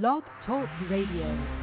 Blog Talk Radio.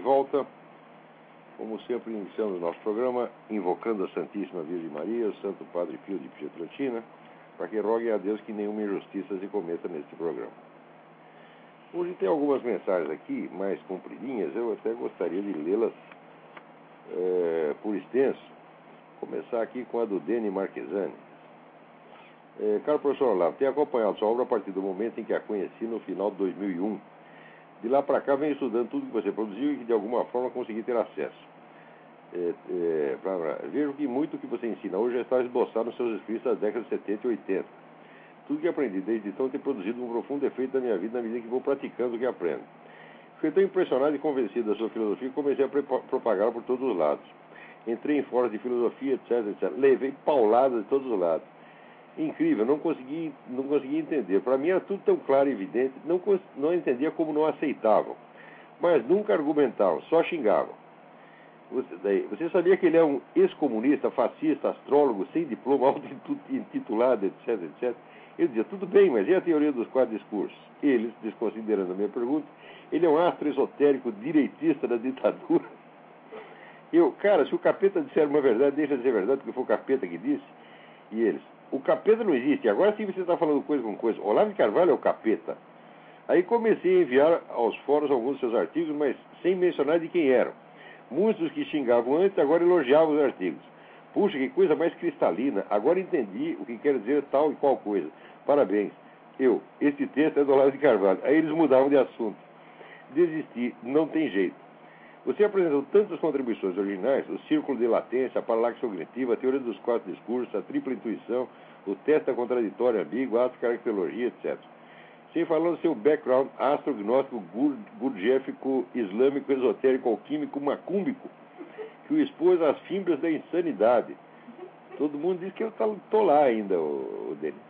De volta. Como sempre, iniciamos o nosso programa invocando a Santíssima Virgem Maria, o Santo Padre Pio de Pietrelcina, para que rogue a Deus que nenhuma injustiça se cometa neste programa. Hoje tem algumas mensagens aqui, mais compridinhas, eu até gostaria de lê-las eh, por extenso. Começar aqui com a do Deni Marquesani. Eh, caro professor Olavo, tenho acompanhado sua obra a partir do momento em que a conheci no final de 2001. De lá para cá, venho estudando tudo que você produziu e que de alguma forma consegui ter acesso. É, é, pra- vejo que muito que você ensina hoje já está esboçado nos seus escritos das décadas de 70 e 80. Tudo que aprendi desde então tem produzido um profundo efeito na minha vida na medida que vou praticando o que aprendo. Fiquei tão impressionado e convencido da sua filosofia que comecei a propagá-la por todos os lados. Entrei em fóruns de filosofia, etc, etc. Levei pauladas de todos os lados. Incrível, não consegui, não consegui entender. Para mim era tudo tão claro e evidente, não, não entendia como não aceitavam. Mas nunca argumentavam, só xingavam. Você, você sabia que ele é um ex-comunista, fascista, astrólogo, sem diploma, auto-intitulado, etc, etc? Eu dizia, tudo bem, mas e a teoria dos quatro discursos? Eles, desconsiderando a minha pergunta, ele é um astro esotérico direitista da ditadura. Eu, cara, se o capeta disser uma verdade, deixa de ser verdade, porque foi o capeta que disse. E eles, o capeta não existe. Agora sim você está falando coisa com coisa. Olavo de Carvalho é o capeta. Aí comecei a enviar aos fóruns alguns dos seus artigos, mas sem mencionar de quem eram. Muitos que xingavam antes agora elogiavam os artigos. Puxa, que coisa mais cristalina. Agora entendi o que quer dizer tal e qual coisa. Parabéns. Eu, este texto é do Olavo de Carvalho. Aí eles mudavam de assunto. Desisti, não tem jeito. Você apresentou tantas contribuições originais, o círculo de latência, a paralaxe cognitiva, a teoria dos quatro discursos, a tripla intuição, o teste da contraditória ambígua, a caracterologia, etc. Sem falar do seu background astrognóstico, gur- gurdjieffico, islâmico, esotérico, alquímico, macúmbico, que o expôs às fimbras da insanidade. Todo mundo diz que eu estou lá ainda, o, o Denis.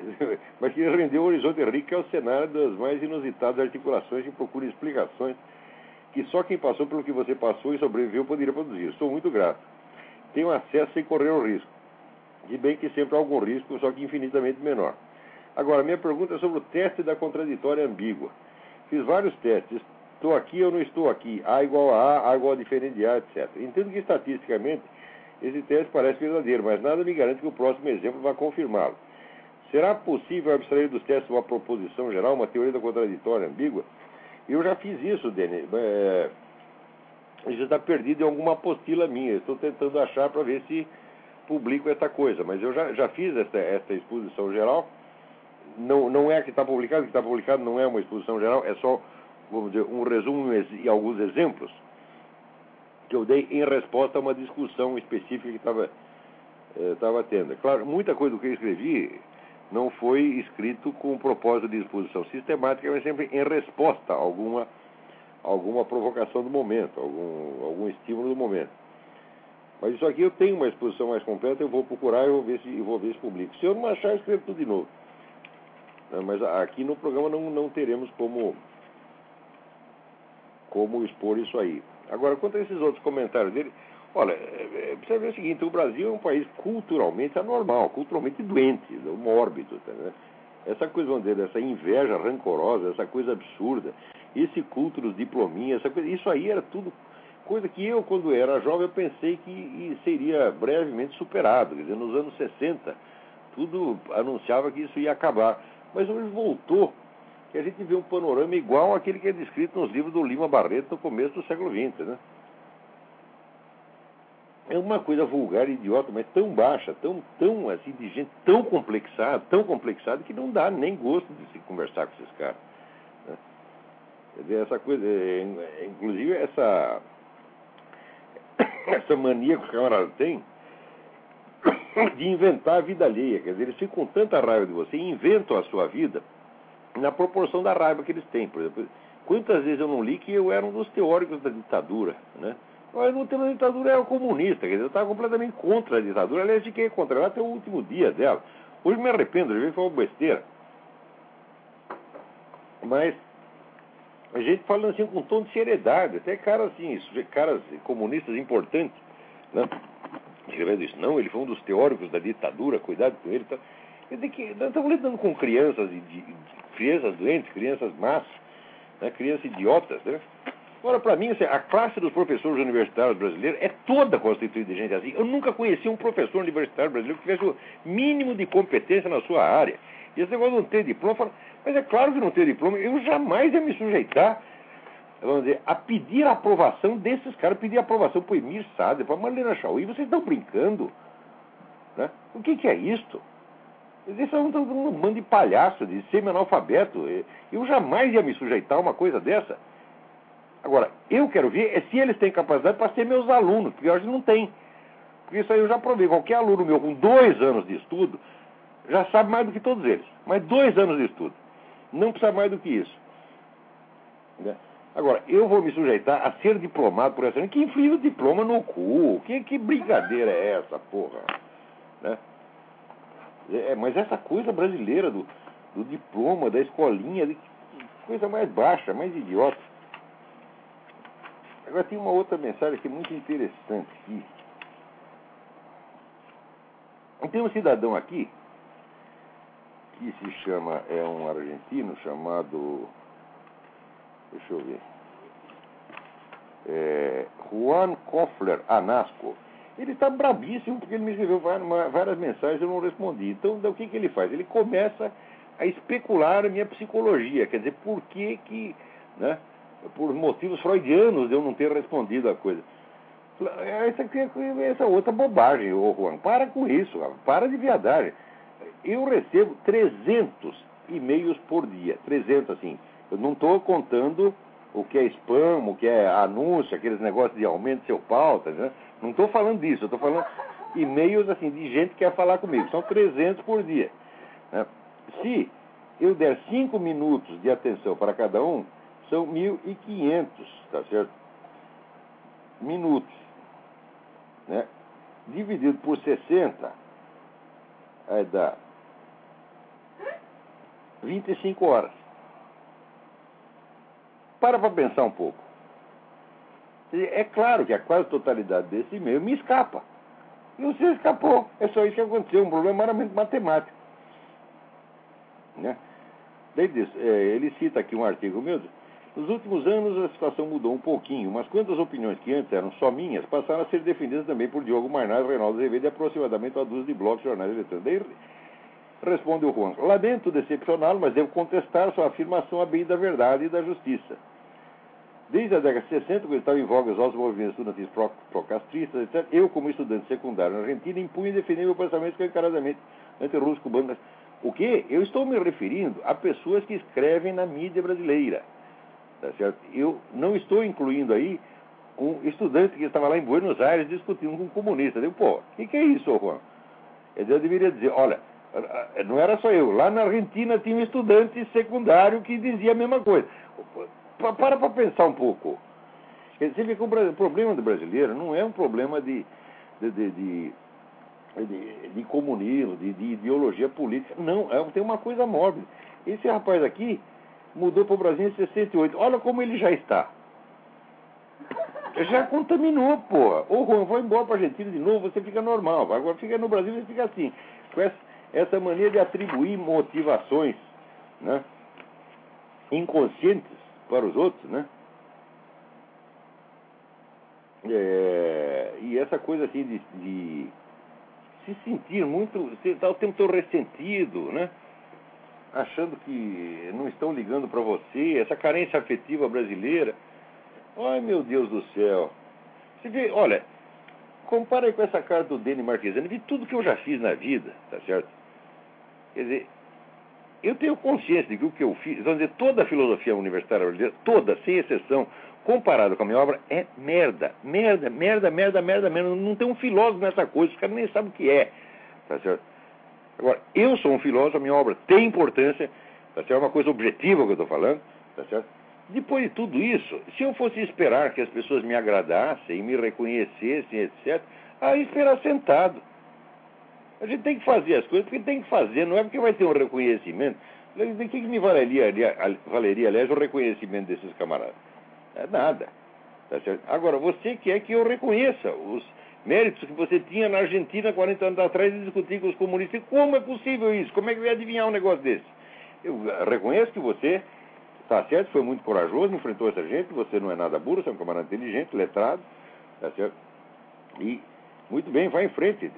Mas que rendeu um horizonte rico ao cenário das mais inusitadas articulações e procura explicações que só quem passou pelo que você passou e sobreviveu poderia produzir. Sou muito grato. Tenho acesso sem correr o risco. De bem que sempre há algum risco, só que infinitamente menor. Agora, minha pergunta é sobre o teste da contraditória ambígua. Fiz vários testes. Estou aqui ou não estou aqui? A igual a A, A igual a diferente de A, etc. Entendo que estatisticamente esse teste parece verdadeiro, mas nada me garante que o próximo exemplo vá confirmá-lo. Será possível abstrair dos testes uma proposição geral, uma teoria da contraditória ambígua? Eu já fiz isso, Denis. É... Isso está perdido em alguma apostila minha. Estou tentando achar para ver se publico essa coisa. Mas eu já, já fiz essa, essa exposição geral. Não, não é a que está publicado, o que está publicado não é uma exposição geral, é só, vamos dizer, um resumo e alguns exemplos que eu dei em resposta a uma discussão específica que estava estava tendo. É Claro, muita coisa do que eu escrevi não foi escrito com o propósito de exposição sistemática, mas sempre em resposta a alguma, alguma provocação do momento, algum, algum estímulo do momento. Mas isso aqui eu tenho uma exposição mais completa, eu vou procurar e vou ver se, vou ver se publico. Se eu não achar, eu escrevo tudo de novo. Né, Mas aqui no programa não, não teremos como, como expor isso aí. Agora, quanto a esses outros comentários dele, olha, é, é, precisa ver o seguinte, o Brasil é um país culturalmente anormal, culturalmente doente, mórbido, tá, né? Essa coisa, vamos dizer, essa inveja rancorosa, essa coisa absurda, esse culto dos diplominhas, essa coisa, isso aí era tudo coisa que eu, quando era jovem, eu pensei que seria brevemente superado. Quer dizer, nos anos 60, tudo anunciava que isso ia acabar. Mas hoje voltou, que a gente vê um panorama igual àquele que é descrito nos livros do Lima Barreto no começo do século XX, né? É uma coisa vulgar idiota, mas tão baixa, tão, tão assim, de gente tão complexada, tão complexada, que não dá nem gosto de se conversar com esses caras. né? Quer dizer, essa coisa, é, é, inclusive essa, essa mania que os camaradas têm de inventar a vida alheia. Quer dizer, eles ficam com tanta raiva de você e inventam a sua vida na proporção da raiva que eles têm. Por exemplo, quantas vezes eu não li que eu era um dos teóricos da ditadura, né? Mas no tempo da ditadura era comunista, quer dizer, eu estava completamente contra a ditadura. Aliás, fiquei contra ela até o último dia dela. Hoje me arrependo, às vezes foi uma besteira. Mas a gente falando assim com um tom de seriedade, até caras assim, caras comunistas importantes, né? Escrevendo isso, não, ele foi um dos teóricos da ditadura, cuidado com ele. Tá? Quer dizer que nós estamos lidando com crianças, de, de, crianças doentes, crianças más, né? crianças idiotas, né? Agora, para mim, assim, a classe dos professores universitários brasileiros é toda constituída de gente assim. Eu nunca conheci um professor universitário brasileiro que tivesse o mínimo de competência na sua área. E esse negócio de não ter diploma, falo, mas é claro que não ter diploma, eu jamais ia me sujeitar, vamos dizer, a pedir a aprovação desses caras, pedir aprovação para o Emir Sader, para a Marlena Chauí, vocês estão brincando? Né? O que, que é isto? Eles são um, um bando de palhaço, de semi-analfabeto. Eu jamais ia me sujeitar a uma coisa dessa. Agora, eu quero ver é se eles têm capacidade para ser meus alunos, porque hoje não tem. Porque isso aí eu já provei. Qualquer aluno meu com dois anos de estudo já sabe mais do que todos eles. Mas dois anos de estudo. Não precisa mais do que isso. Né? Agora, eu vou me sujeitar a ser diplomado por essa. Que enfia o diploma no cu. Que, que brincadeira é essa, porra? Né? É, mas essa coisa brasileira do, do diploma, da escolinha, coisa mais baixa, mais idiota. Agora tem uma outra mensagem que é muito interessante aqui. Tem um cidadão aqui que se chama, é um argentino chamado, deixa eu ver, é, Juan Kofler Anasco. Ele está brabíssimo porque ele me escreveu várias mensagens e eu não respondi. Então, o que, que ele faz? Ele começa a especular a minha psicologia, quer dizer, por que que, né, por motivos freudianos eu não ter respondido a coisa. Essa, essa outra bobagem, ô Juan. Para com isso, para de viadagem. Eu recebo 300 e-mails por dia. 300, assim. Eu não estou contando o que é spam, o que é anúncio, aqueles negócios de aumento de seu pauta. Né? Não estou falando disso. Estou falando e-mails assim, de gente que quer falar comigo. São 300 por dia. Né? Se eu der 5 minutos de atenção para cada um, são 1.500, tá certo? Minutos. Né? Dividido por 60, aí dá 25 horas. Para para pensar um pouco. É claro que a quase totalidade desse e-mail me escapa. E você escapou. É só isso que aconteceu. Um problema meramente matemático. Né? Daí diz, é, ele cita aqui um artigo meu nos últimos anos a situação mudou um pouquinho, mas quantas opiniões que antes eram só minhas passaram a ser defendidas também por Diogo Marnaz, Reinaldo Azevedo e aproximadamente uma dúzia de de jornais eletrônicos. Daí responde o Juan, lamento decepcioná-lo, mas devo contestar sua afirmação a bem da verdade e da justiça. Desde a década de 60, quando estava em voga os movimentos estudantis procastristas, etc., eu, como estudante secundário na Argentina, impunha e defendia meu pensamento escancaradamente anti-russo, cubano. O que? Eu estou me referindo a pessoas que escrevem na mídia brasileira. Tá certo? Eu não estou incluindo aí um estudante que estava lá em Buenos Aires discutindo com um comunista. Eu digo, pô, o que, que, é isso, Juan? Eu deveria dizer, olha, não era só eu. Lá na Argentina tinha um estudante secundário que dizia a mesma coisa. Para para pensar um pouco. Você vê que o problema do brasileiro não é um problema de, de, de, de de, de, comunismo, de, de, ideologia política. Não, é, tem uma coisa móvel. Esse rapaz aqui, mudou para o Brasil em 68. Olha como ele já está. Já contaminou, porra. Ô, Juan, vou embora para a Argentina de novo, você fica normal. Agora fica no Brasil, você fica assim. Com essa, essa mania de atribuir motivações né, inconscientes para os outros, né? É, e essa coisa assim de, de se sentir muito, você está o tempo todo ressentido, né? Achando que não estão ligando para você, essa carência afetiva brasileira. Ai, meu Deus do céu. Você vê, olha, compara aí com essa carta do Dene Marquesani, vi tudo que eu já fiz na vida, tá certo? Quer dizer, eu tenho consciência de que o que eu fiz, vamos dizer, toda a filosofia universitária brasileira, toda, sem exceção, comparado com a minha obra, é merda. Merda, merda, merda, merda, merda. Não tem um filósofo nessa coisa, os caras nem sabem o que é. Tá certo? Agora, eu sou um filósofo, a minha obra tem importância, tá certo? É uma coisa objetiva que eu estou falando, tá certo? Depois de tudo isso, se eu fosse esperar que as pessoas me agradassem, me reconhecessem, etc., aí esperar sentado. A gente tem que fazer as coisas porque tem que fazer, não é porque vai ter um reconhecimento. De que, que me valeria, valeria, aliás, o reconhecimento desses camaradas? É nada. Tá Agora, você quer que eu reconheça os méritos que você tinha na Argentina 40 anos atrás e discutir com os comunistas. Como é possível isso? Como é que ia adivinhar um negócio desse? Eu reconheço que você está certo, foi muito corajoso, enfrentou essa gente, você não é nada burro, você é um camarada inteligente, letrado, tá certo? E, muito bem, vai em frente.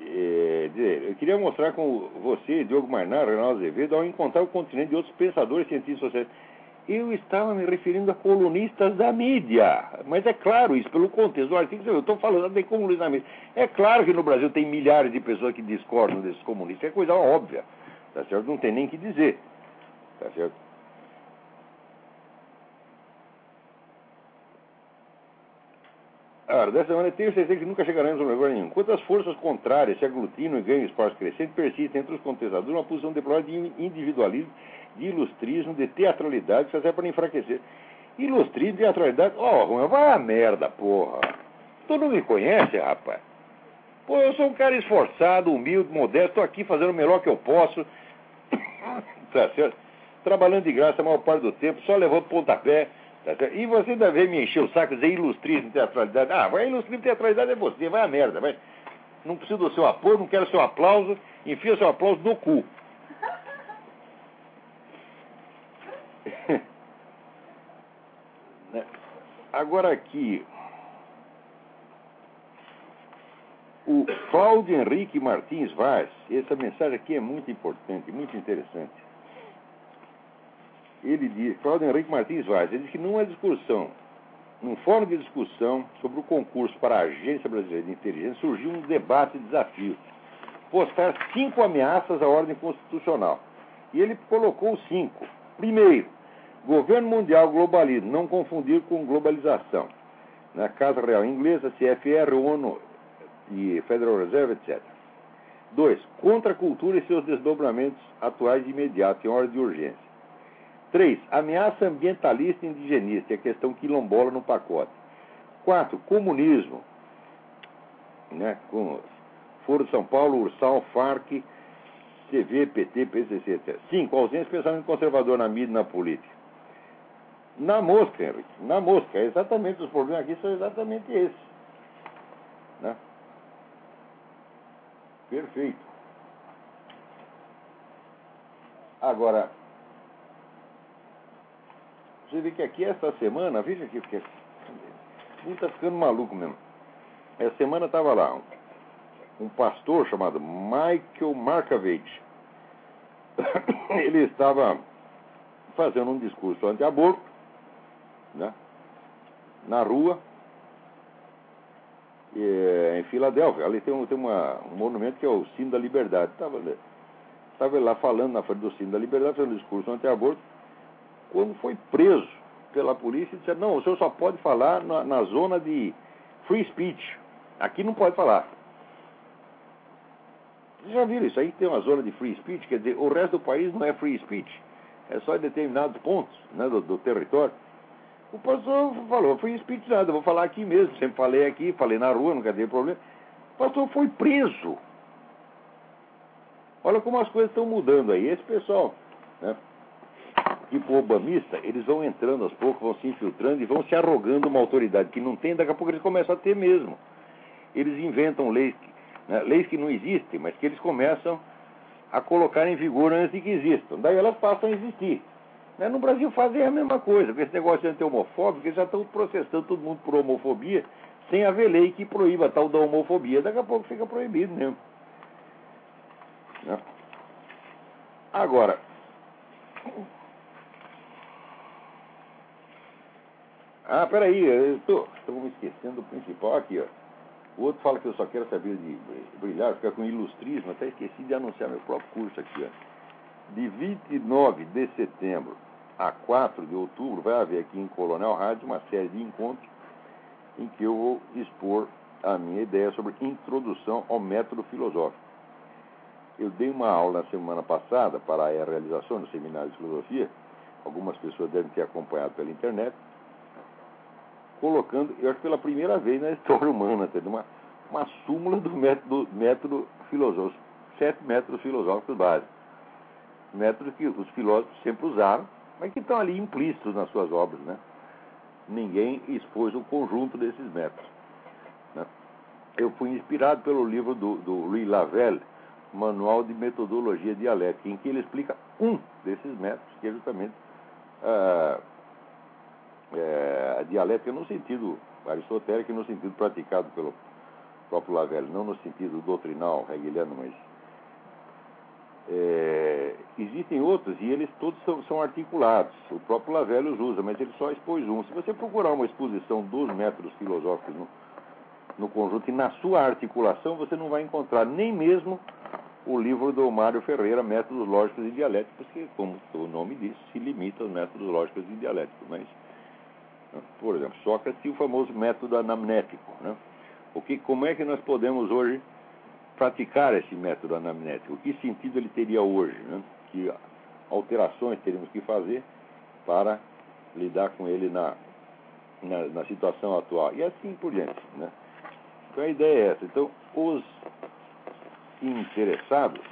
É, eu queria mostrar com você, Diogo Marnar, Reinaldo Azevedo, ao encontrar o continente de outros pensadores cientistas sociais. Eu estava me referindo a colunistas da mídia. Mas é claro isso, pelo contexto do artigo, eu estou falando de comunistas da mídia. É claro que no Brasil tem milhares de pessoas que discordam desses comunistas, é coisa óbvia. Tá certo? Não tem nem que dizer. Tá certo? Ah, dessa maneira, tenho certeza que nunca chegaremos a lugar nenhum. Quanto as forças contrárias se aglutinam e ganham espaço crescente, persistem entre os contestadores uma posição deplorável de individualismo, de ilustrismo, de teatralidade, que serve para enfraquecer. Ilustrismo, teatralidade, ó, oh, vai a merda, porra. Tu não me conhece, rapaz? Pô, eu sou um cara esforçado, humilde, modesto, estou aqui fazendo o melhor que eu posso. tá certo? Trabalhando de graça a maior parte do tempo, só levando pontapé. Tá e você ainda vem me encher o saco dizer ilustrismo, teatralidade. Ah, vai ilustrismo, teatralidade é você, vai a merda, vai. Não preciso do seu apoio, não quero seu aplauso, enfia seu aplauso no cu. Né? Agora aqui, o Cláudio Henrique Martins Vaz, essa mensagem aqui é muito importante, muito interessante ele diz, Cláudio Henrique Martins Vaz, ele diz que numa discussão, num fórum de discussão sobre o concurso para a Agência Brasileira de Inteligência, surgiu um debate desafio. Postar cinco ameaças à ordem constitucional. E ele colocou cinco. Primeiro, governo mundial globalismo, não confundir com globalização. Na Casa Real Inglesa, CFR, ONU e Federal Reserve, etc. Dois, contra a cultura e seus desdobramentos atuais de imediato, em ordem de urgência. Três, ameaça ambientalista e indigenista, é a questão quilombola no pacote. Quatro, comunismo, né, com Foro de São Paulo, Ursal, FARC, TV, PT, PCC, etc. Cinco, ausência de pensamento conservador na mídia e na política. Na mosca, Henrique, na mosca. É exatamente os problemas aqui são exatamente esses. Né? Perfeito. Agora, você vê que aqui essa semana, veja aqui, porque ele está ficando maluco mesmo. Essa semana estava lá um, um, pastor chamado Michael Markovich. Ele estava fazendo um discurso anti-aborto, né, na rua, e, em Filadélfia. Ali tem, um, tem uma, um monumento que é o Sino da Liberdade. Estava lá falando na frente do Sino da Liberdade, fazendo um discurso anti-aborto quando foi preso pela polícia, disse: não, o senhor só pode falar na, na zona de free speech. Aqui não pode falar. Vocês já viram isso aí? Tem uma zona de free speech, quer dizer, o resto do país não é free speech. É só em determinados pontos né, do, do território. O pastor falou, free speech nada, vou falar aqui mesmo. Sempre falei aqui, falei na rua, nunca teve problema. O pastor foi preso. Olha como as coisas estão mudando aí. Esse pessoal, né? Tipo obamista, eles vão entrando aos poucos, vão se infiltrando e vão se arrogando uma autoridade que não tem, daqui a pouco eles começam a ter mesmo. Eles inventam leis, né, leis que não existem, mas que eles começam a colocar em vigor antes de que existam. Daí elas passam a existir. Né? No Brasil fazem a mesma coisa, com esse negócio anti-homofóbico, eles já estão processando todo mundo por homofobia, sem haver lei que proíba tal da homofobia. Daqui a pouco fica proibido mesmo. Né? Agora, Ah, peraí, eu tô, estou me esquecendo do principal aqui, ó. O outro fala que eu só quero saber de brilhar, ficar com ilustrismo. Até esqueci de anunciar meu próprio curso aqui. Ó. De 29 de setembro a 4 de outubro, vai haver aqui em Colonel Rádio uma série de encontros em que eu vou expor a minha ideia sobre introdução ao método filosófico. Eu dei uma aula na semana passada para a realização do seminário de filosofia. Algumas pessoas devem ter acompanhado pela internet colocando, eu acho pela primeira vez na história humana, uma, uma súmula do método, método filosófico, sete métodos filosóficos básicos. Métodos que os filósofos sempre usaram, mas que estão ali implícitos nas suas obras. Né? Ninguém expôs o conjunto desses métodos. Né? Eu fui inspirado pelo livro do, do Louis Lavelle, Manual de Metodologia Dialética, em que ele explica um desses métodos, que é justamente ah, é, dialética no sentido aristotélico e no sentido praticado pelo próprio Lavelle, não no sentido doutrinal hegeliano, mas é, existem outros e eles todos são, são, articulados. O próprio Lavelle os usa, mas ele só expôs um. Se você procurar uma exposição dos métodos filosóficos no, no conjunto e na sua articulação, você não vai encontrar nem mesmo o livro do Mário Ferreira, Métodos Lógicos e Dialéticos, que, como o nome diz, se limita aos métodos lógicos e dialéticos. Mas por exemplo, Sócrates tinha o famoso método anamnético. Né? O que, como é que nós podemos hoje praticar esse método anamnético? Que sentido ele teria hoje? Né? Que alterações teríamos que fazer para lidar com ele na, na, na situação atual? E assim por diante. Né? Então a ideia é essa. Então, os interessados,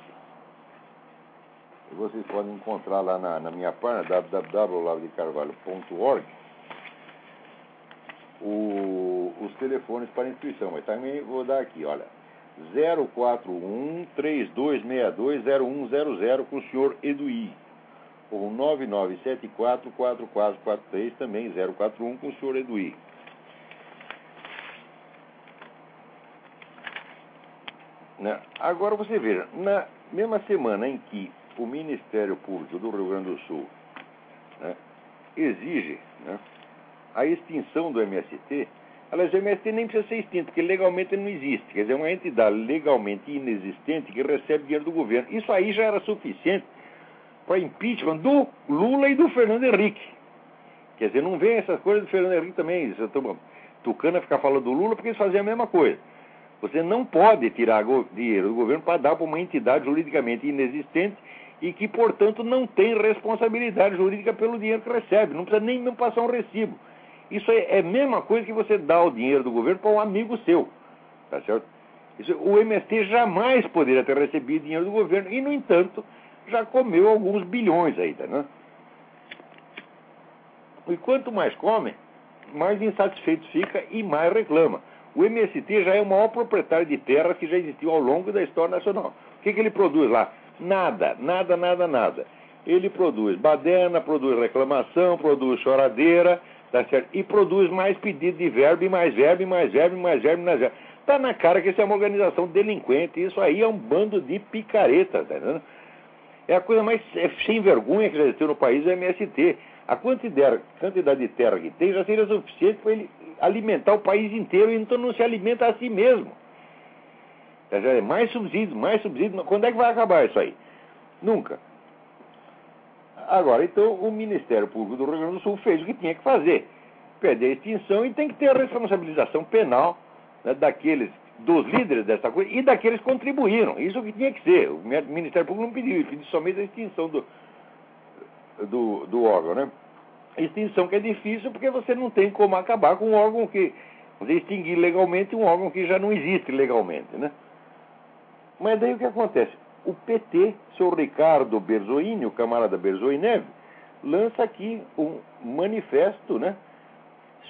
vocês podem encontrar lá na, na minha página www.olarodecarvalho.org o, os telefones para inscrição. Mas também vou dar aqui, olha. 041 3262 0100 com o senhor Eduí. Ou 9974 4443 também 041 com o senhor Eduí. Né? Agora você veja, na mesma semana em que o Ministério Público do Rio Grande do Sul né, exige né, a extinção do MST, aliás, o MST nem precisa ser extinto, porque legalmente ele não existe. Quer dizer, é uma entidade legalmente inexistente que recebe dinheiro do governo. Isso aí já era suficiente para impeachment do Lula e do Fernando Henrique. Quer dizer, não vem essas coisas do Fernando Henrique também. Tucana ficar falando do Lula porque eles faziam a mesma coisa. Você não pode tirar dinheiro do governo para dar para uma entidade juridicamente inexistente e que, portanto, não tem responsabilidade jurídica pelo dinheiro que recebe. Não precisa nem mesmo passar um recibo. Isso é, é a mesma coisa que você dá o dinheiro do governo para um amigo seu. Tá certo? Isso, o MST jamais poderia ter recebido dinheiro do governo e, no entanto, já comeu alguns bilhões ainda. Né? E quanto mais come, mais insatisfeito fica e mais reclama. O MST já é o maior proprietário de terras que já existiu ao longo da história nacional. O que, que ele produz lá? Nada, nada, nada, nada. Ele produz baderna, produz reclamação, produz choradeira, Tá certo? E produz mais pedido de verbo, e mais verbo, e mais verbo, e mais verbo, e mais verbo. Tá na cara que isso é uma organização delinquente. Isso aí é um bando de picareta, tá entendendo? É a coisa mais é sem vergonha que já existiu no país é o MST. A quantidade, de terra que tem já seria suficiente para ele alimentar o país inteiro, então não se alimenta a si mesmo. Tá é mais subsídios, mais subsídios. Quando é que vai acabar isso aí? Nunca. Agora, então, o Ministério Público do Rio Grande do Sul fez o que tinha que fazer. Pede a extinção e tem que ter a responsabilização penal né, daqueles, dos líderes dessa coisa e daqueles que contribuíram. Isso é o que tinha que ser. O Ministério Público não pediu, ele pediu somente a extinção do, do, do órgão, né? Extinção que é difícil porque você não tem como acabar com um órgão que. Extinguir legalmente um órgão que já não existe legalmente, né? Mas daí o que acontece? O PT, seu Ricardo Berzoini, o camarada Berzoinev, lança aqui um manifesto, né,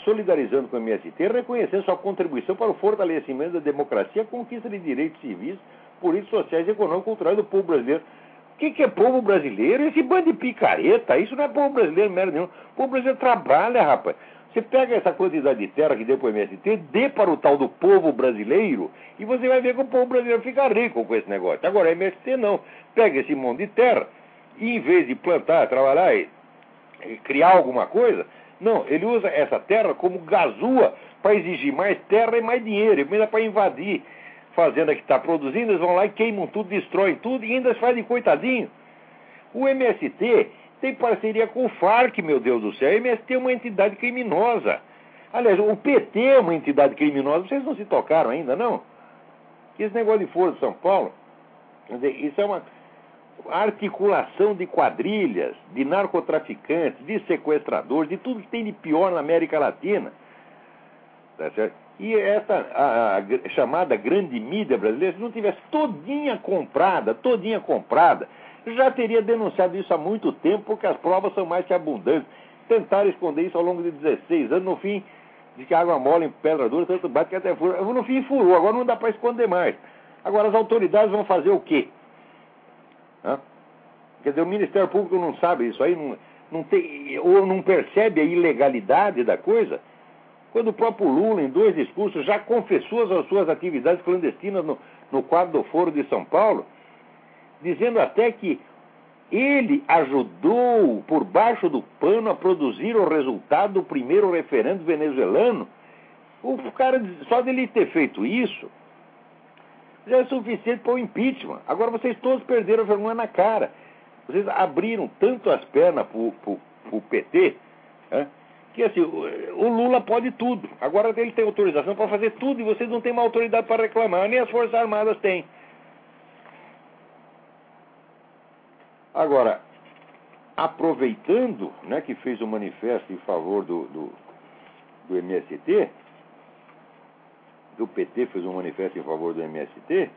solidarizando com o MST, reconhecendo sua contribuição para o fortalecimento da democracia, conquista de direitos civis, políticos, sociais, econômicos e culturais do povo brasileiro. O que, que, é povo brasileiro? Esse bando de picareta, isso não é povo brasileiro merda nenhum. O povo brasileiro trabalha, rapaz. Você pega essa quantidade de terra que deu para o MST, dê para o tal do povo brasileiro, e você vai ver que o povo brasileiro fica rico com esse negócio. Agora, MST não. Pega esse monte de terra, e em vez de plantar, trabalhar e, e criar alguma coisa, Não, ele usa essa terra como gazua para exigir mais terra e mais dinheiro, ainda para invadir fazenda que está produzindo, eles vão lá e queimam tudo, destroem tudo e ainda fazem coitadinho. O MST tem parceria com o FARC, meu Deus do céu. O MST é uma entidade criminosa. Aliás, o PT é uma entidade criminosa. Vocês não se tocaram ainda, não? Esse negócio de Foro de São Paulo, dizer, isso é uma articulação de quadrilhas, de narcotraficantes, de sequestradores, de tudo que tem de pior na América Latina. Tá certo? E essa a, a, chamada grande mídia brasileira, se não tivesse todinha comprada, todinha comprada, já teria denunciado isso há muito tempo, porque as provas são mais que abundantes. Tentaram esconder isso ao longo de 16 anos, no fim, de que água mole em pedra dura, tanto bate que até fura. No fim, furou, agora não dá para esconder mais. Agora, as autoridades vão fazer o quê? Hã? Quer dizer, o Ministério Público não sabe isso aí, não, não tem, ou não percebe a ilegalidade da coisa, quando o próprio Lula, em dois discursos, já confessou as suas atividades clandestinas no, no quadro do Foro de São Paulo, dizendo até que ele ajudou, por baixo do pano, a produzir o resultado do primeiro referendo venezuelano. O cara, só dele ter feito isso, já é suficiente para o impeachment. Agora vocês todos perderam a vergonha na cara. Vocês abriram tanto as pernas para o PT, né, que assim, o, o Lula pode tudo. Agora ele tem autorização para fazer tudo e vocês não têm uma autoridade para reclamar, nem as Forças Armadas têm. Agora, aproveitando né, que fez o um manifesto em favor do, do, do MST, do PT fez um manifesto em favor do MST,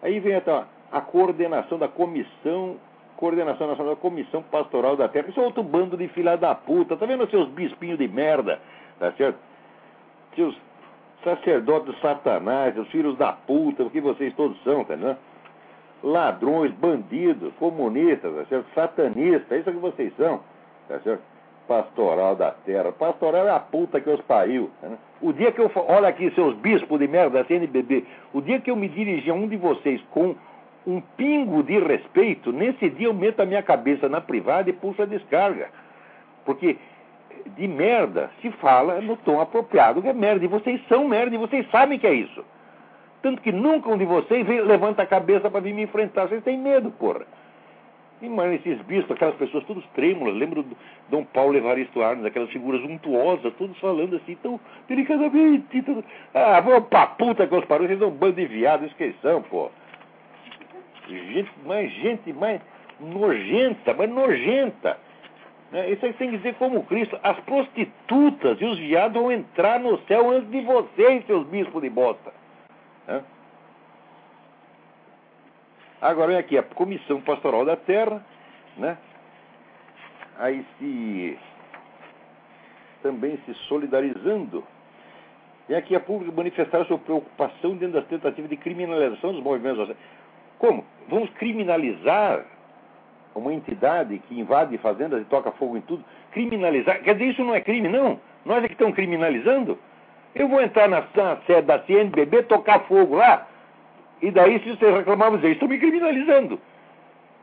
aí vem a, a coordenação da comissão, coordenação nacional da comissão pastoral da terra. Isso é outro bando de filha da puta. Tá vendo seus bispinhos de merda, tá certo? Seus sacerdotes satanás, os filhos da puta, o que vocês todos são, tá vendo? Ladrões, bandidos, comunistas, tá certo? satanistas, isso é que vocês são, tá certo? Pastoral da terra. Pastoral é a puta que os pariu. Né? O dia que eu. Olha aqui, seus bispos de merda da CNBB. O dia que eu me dirigi a um de vocês com um pingo de respeito, nesse dia eu meto a minha cabeça na privada e puxo a descarga. Porque de merda se fala no tom apropriado, que é merda. E vocês são merda, e vocês sabem que é isso. Tanto que nunca um de vocês vem, levanta a cabeça para vir me enfrentar. Vocês têm medo, porra. Mano, esses bispos, aquelas pessoas todas trêmulas, lembro do Dom Paulo Evaristo Arnes, aquelas figuras untuosas, todos falando assim, tão delicadamente. Tão... Ah, vou pra puta que os parou, vocês são um bando de viados, esqueçam, pô. Gente, mais gente mais nojenta, mais nojenta. É, isso aí tem que dizer como Cristo. As prostitutas e os viados vão entrar no céu antes de vocês, seus bispos de bosta. Né? Agora vem aqui a Comissão Pastoral da Terra, né? aí se também se solidarizando. E aqui a público manifestar sua preocupação dentro das tentativas de criminalização dos movimentos sociais. Como? Vamos criminalizar uma entidade que invade fazendas e toca fogo em tudo? Criminalizar? Quer dizer, isso não é crime, não? Nós é que estamos criminalizando? Eu vou entrar na, sede da CNBB, tocar fogo lá, e daí, se vocês reclamarem, vocês estão me criminalizando.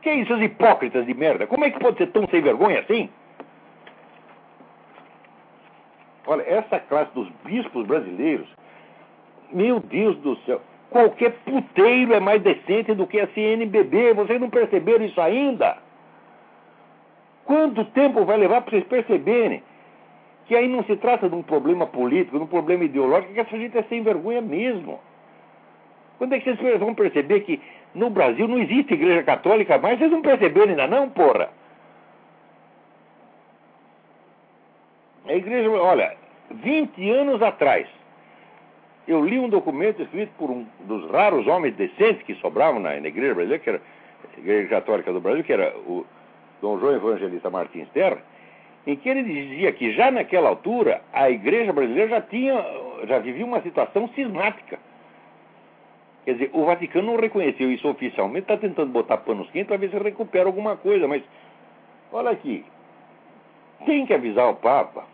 Que isso, esses hipócritas de merda? Como é que pode ser tão sem vergonha assim? Olha, essa classe dos bispos brasileiros, meu Deus do céu, qualquer puteiro é mais decente do que a CNBB. Vocês não perceberam isso ainda? Quanto tempo vai levar para vocês perceberem que aí não se trata de um problema político, de um problema ideológico, que essa gente é sem vergonha mesmo. Quando é que vocês vão perceber que no Brasil não existe igreja católica mais? Vocês não perceberam ainda não, porra? A igreja, olha, 20 anos atrás, eu li um documento escrito por um dos raros homens decentes que sobravam na, na igreja brasileira, que era a igreja católica do Brasil, que era o Dom João Evangelista Martins Terra, em que ele dizia que já naquela altura a igreja brasileira já tinha, já vivia uma situação cismática. Quer dizer, o Vaticano não reconheceu isso oficialmente, está tentando botar panos quentes para ver se recupera alguma coisa, mas olha aqui, tem que avisar o Papa,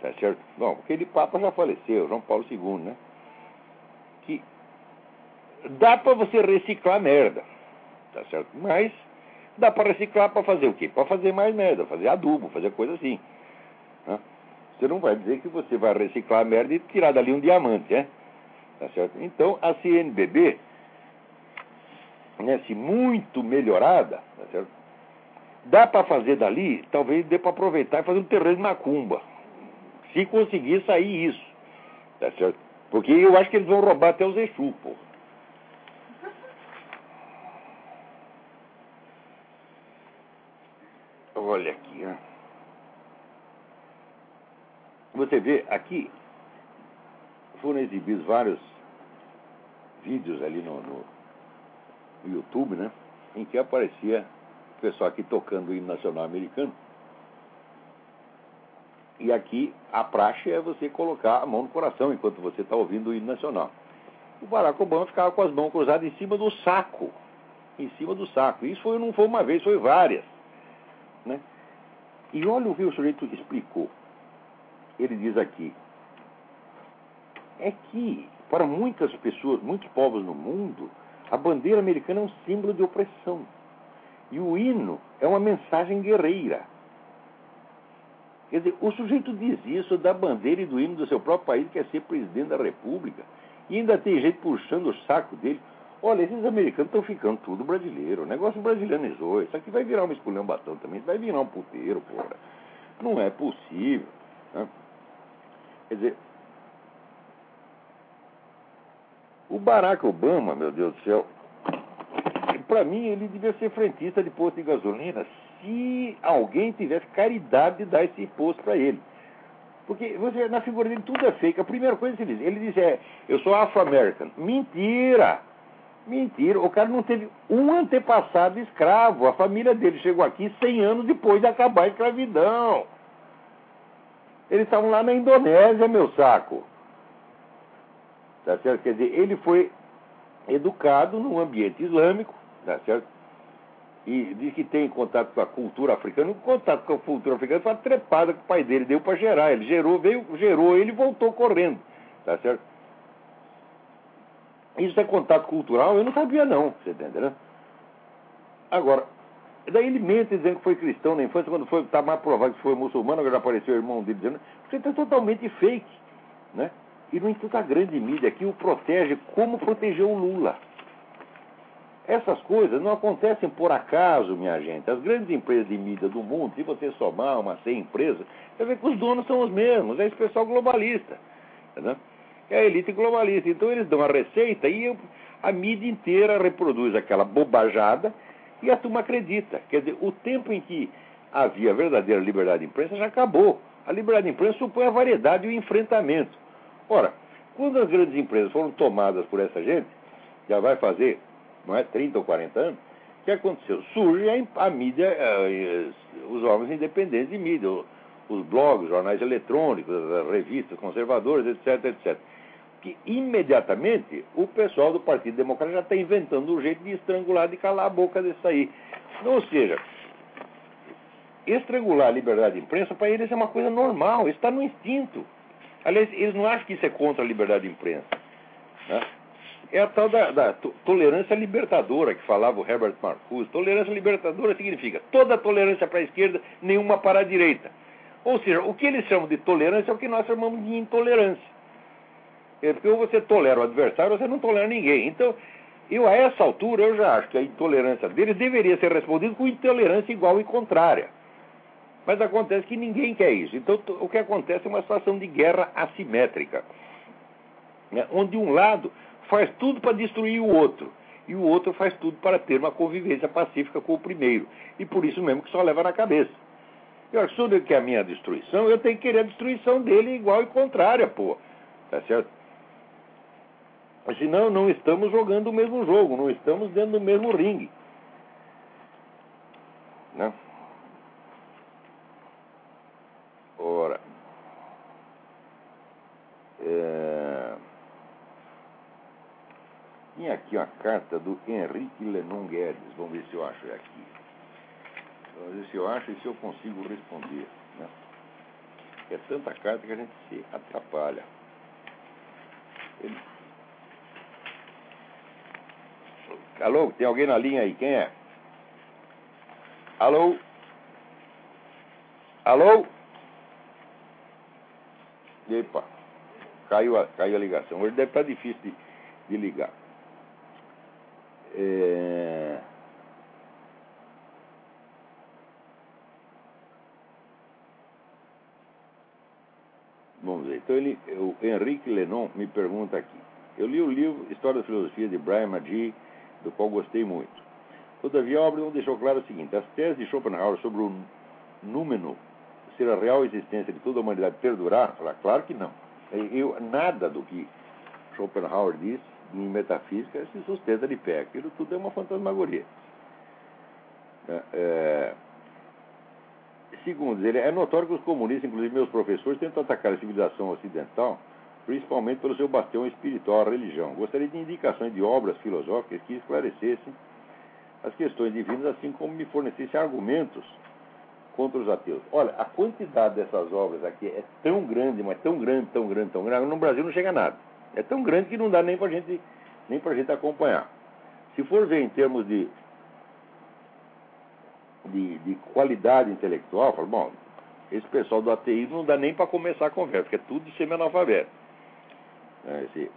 tá certo? Bom, aquele Papa já faleceu, João Paulo II, né? Que dá para você reciclar merda, tá certo? Mas dá para reciclar para fazer o quê? Para fazer mais merda, fazer adubo, fazer coisa assim. Né? Você não vai dizer que você vai reciclar a merda e tirar dali um diamante, né? Tá certo? Então, a CNBB, né, muito melhorada, tá certo? dá para fazer dali, talvez dê para aproveitar e fazer um terreno de macumba. Se conseguir sair isso, tá certo? Porque eu acho que eles vão roubar até os Exu, pô. Olha aqui, ó. Você vê aqui, foram exibidos vários vídeos ali no, no, YouTube, né? Em que aparecia o pessoal aqui tocando o hino nacional americano. E aqui a praxe é você colocar a mão no coração enquanto você está ouvindo o hino nacional. O Barack Obama ficava com as mãos cruzadas em cima do saco. Em cima do saco. Isso foi, não foi uma vez, foi várias. Né? E olha o que o sujeito explicou. Ele diz aqui: é que para muitas pessoas, muitos povos no mundo, a bandeira americana é um símbolo de opressão. E o hino é uma mensagem guerreira. Quer dizer, o sujeito diz isso da bandeira e do hino do seu próprio país, que é ser presidente da República, e ainda tem gente puxando o saco dele. Olha, esses americanos estão ficando tudo brasileiro. O negócio brasileirizou. Isso aqui vai virar uma esculhambação também. Vai virar um puteiro, porra. Não é possível. Né? Quer dizer, o Barack Obama, meu Deus do céu, para mim ele devia ser frentista de posto de gasolina se alguém tivesse caridade de dar esse imposto para ele. Porque você, na figura dele tudo é fake. A primeira coisa que ele diz, ele diz é, eu sou afro-american. Mentira! Mentira, o cara não teve um antepassado escravo. A família dele chegou aqui 100 anos depois de acabar a escravidão. Eles estavam lá na Indonésia, meu saco. Tá certo? Quer dizer, ele foi educado num ambiente islâmico, tá certo? E diz que tem contato com a cultura africana. O contato com a cultura africana foi uma trepada que o pai dele deu para gerar. Ele gerou, veio, gerou ele voltou correndo, tá certo? Isso é contato cultural? Eu não sabia, não, você entende, né? Agora, daí ele mente dizendo que foi cristão na infância, quando foi, está mais provado que foi muçulmano, agora apareceu o irmão dele dizendo, você está totalmente fake, né? E, no entanto, a grande mídia aqui o protege como protegeu o Lula. Essas coisas não acontecem por acaso, minha gente. As grandes empresas de mídia do mundo, se você somar uma 100 empresas, você vê que os donos são os mesmos, é esse pessoal globalista. Entendeu? É a elite globalista. Então eles dão a receita e a mídia inteira reproduz aquela bobajada e a turma acredita. Quer dizer, o tempo em que havia verdadeira liberdade de imprensa já acabou. A liberdade de imprensa supõe a variedade e o enfrentamento. Ora, quando as grandes empresas foram tomadas por essa gente, já vai fazer, não é, 30 ou 40 anos, o que aconteceu? Surge a, a mídia, eh, os órgãos independentes de mídia, os blogs, jornais eletrônicos, as revistas conservadoras, etc, etc. Que imediatamente o pessoal do Partido Democrático já está inventando um jeito de estrangular, de calar a boca desse aí. Ou seja, estrangular a liberdade de imprensa para eles é uma coisa normal, está no instinto. Aliás, eles não acham que isso é contra a liberdade de imprensa. Né? É a tal da, da tolerância libertadora que falava o Herbert Marcuse. Tolerância libertadora significa toda tolerância para a esquerda, nenhuma para a direita. Ou seja, o que eles chamam de tolerância é o que nós chamamos de intolerância. É porque ou você tolera o adversário ou você não tolera ninguém. Então, eu a essa altura eu já acho que a intolerância deles deveria ser respondida com intolerância igual e contrária. Mas acontece que ninguém quer isso. Então, o que acontece é uma situação de guerra assimétrica, né? onde um lado faz tudo para destruir o outro e o outro faz tudo para ter uma convivência pacífica com o primeiro. E por isso mesmo que só leva na cabeça. Eu acho que eu quer a minha destruição, eu tenho que querer a destruição dele igual e contrária, pô. Tá certo? Senão não estamos jogando o mesmo jogo, não estamos dentro do mesmo ringue. Né? Ora. É... Tinha aqui uma carta do Henrique Lenon Guedes. Vamos ver se eu acho aqui. Vamos ver se eu acho e se eu consigo responder. Né? É tanta carta que a gente se atrapalha. Ele... Alô, tem alguém na linha aí? Quem é? Alô? Alô? Epa, caiu a, caiu a ligação. Hoje deve estar difícil de, de ligar. É... Vamos ver. Então, ele, o Henrique Lenon me pergunta aqui. Eu li o livro História da Filosofia de Brian Magee, do qual gostei muito. Todavia, a obra não deixou claro o seguinte: as teses de Schopenhauer sobre o número ser a real existência de toda a humanidade perdurar? Falar, claro que não. Eu, nada do que Schopenhauer diz em metafísica se sustenta de pé. Aquilo tudo é uma fantasmagoria. É, é, Segundo ele, é notório que os comunistas, inclusive meus professores, tentam atacar a civilização ocidental, principalmente pelo seu bastião espiritual, a religião. Gostaria de indicações de obras filosóficas que esclarecessem as questões divinas, assim como me fornecessem argumentos contra os ateus. Olha, a quantidade dessas obras aqui é tão grande, mas tão grande, tão grande, tão grande, no Brasil não chega a nada. É tão grande que não dá nem para gente, nem a gente acompanhar. Se for ver em termos de de, de qualidade intelectual, falo, bom, esse pessoal do ATI não dá nem para começar a conversa, porque é tudo semi-analfabeto. É, esse,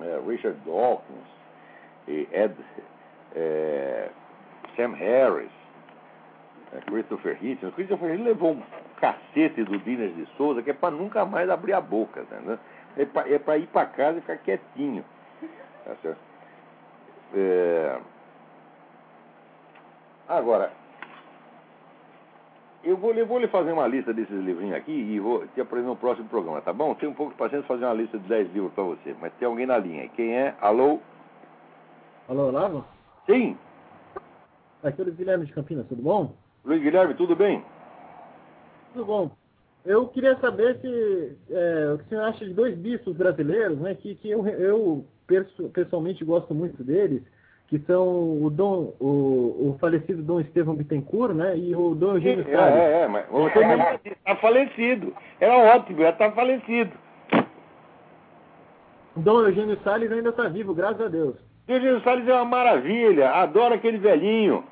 é, Richard Dawkins, e Ed, é, Sam Harris, Christopher Hitchens. Christopher Hitchens levou um cacete do Dinas de Souza que é para nunca mais abrir a boca, né? É para é ir para casa e ficar quietinho. Tá certo? É... Agora, eu vou, eu vou lhe fazer uma lista desses livrinhos aqui e vou te apresentar no próximo programa, tá bom? Tem um pouco de paciência fazer uma lista de 10 livros para você, mas tem alguém na linha. Quem é? Alô? Alô, Olavo? Sim. Aqui é o Guilherme de Campinas, tudo bom? Luiz Guilherme, tudo bem? Tudo bom. Eu queria saber se é, o que você acha de dois bispos brasileiros, né? Que, que eu, eu pessoalmente gosto muito deles que são o Dom, o, o falecido Dom Estevão Bittencourt, né? E o Dom Eugênio é, Salles. É, é, mas você não está falecido. Era ótimo, já está falecido. Dom Eugênio Salles ainda está vivo, graças a Deus. Eugênio Salles é uma maravilha, adoro aquele velhinho.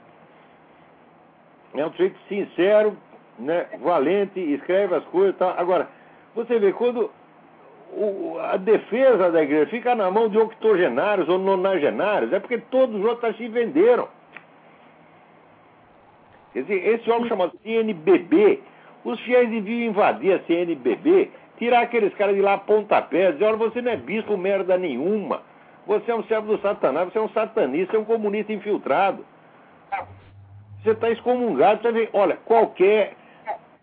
É um sujeito sincero, né, valente, escreve as coisas e tal. Agora, você vê, quando o, a defesa da igreja fica na mão de octogenários ou nonagenários, é porque todos os outros se venderam. Quer dizer, esse órgão chamado CNBB, os fiéis deviam invadir a CNBB, tirar aqueles caras de lá a pontapé, dizer, olha, você não é bispo merda nenhuma, você é um servo do satanás, você é um satanista, você é um comunista infiltrado. Você está excomungado, você vê, olha, qualquer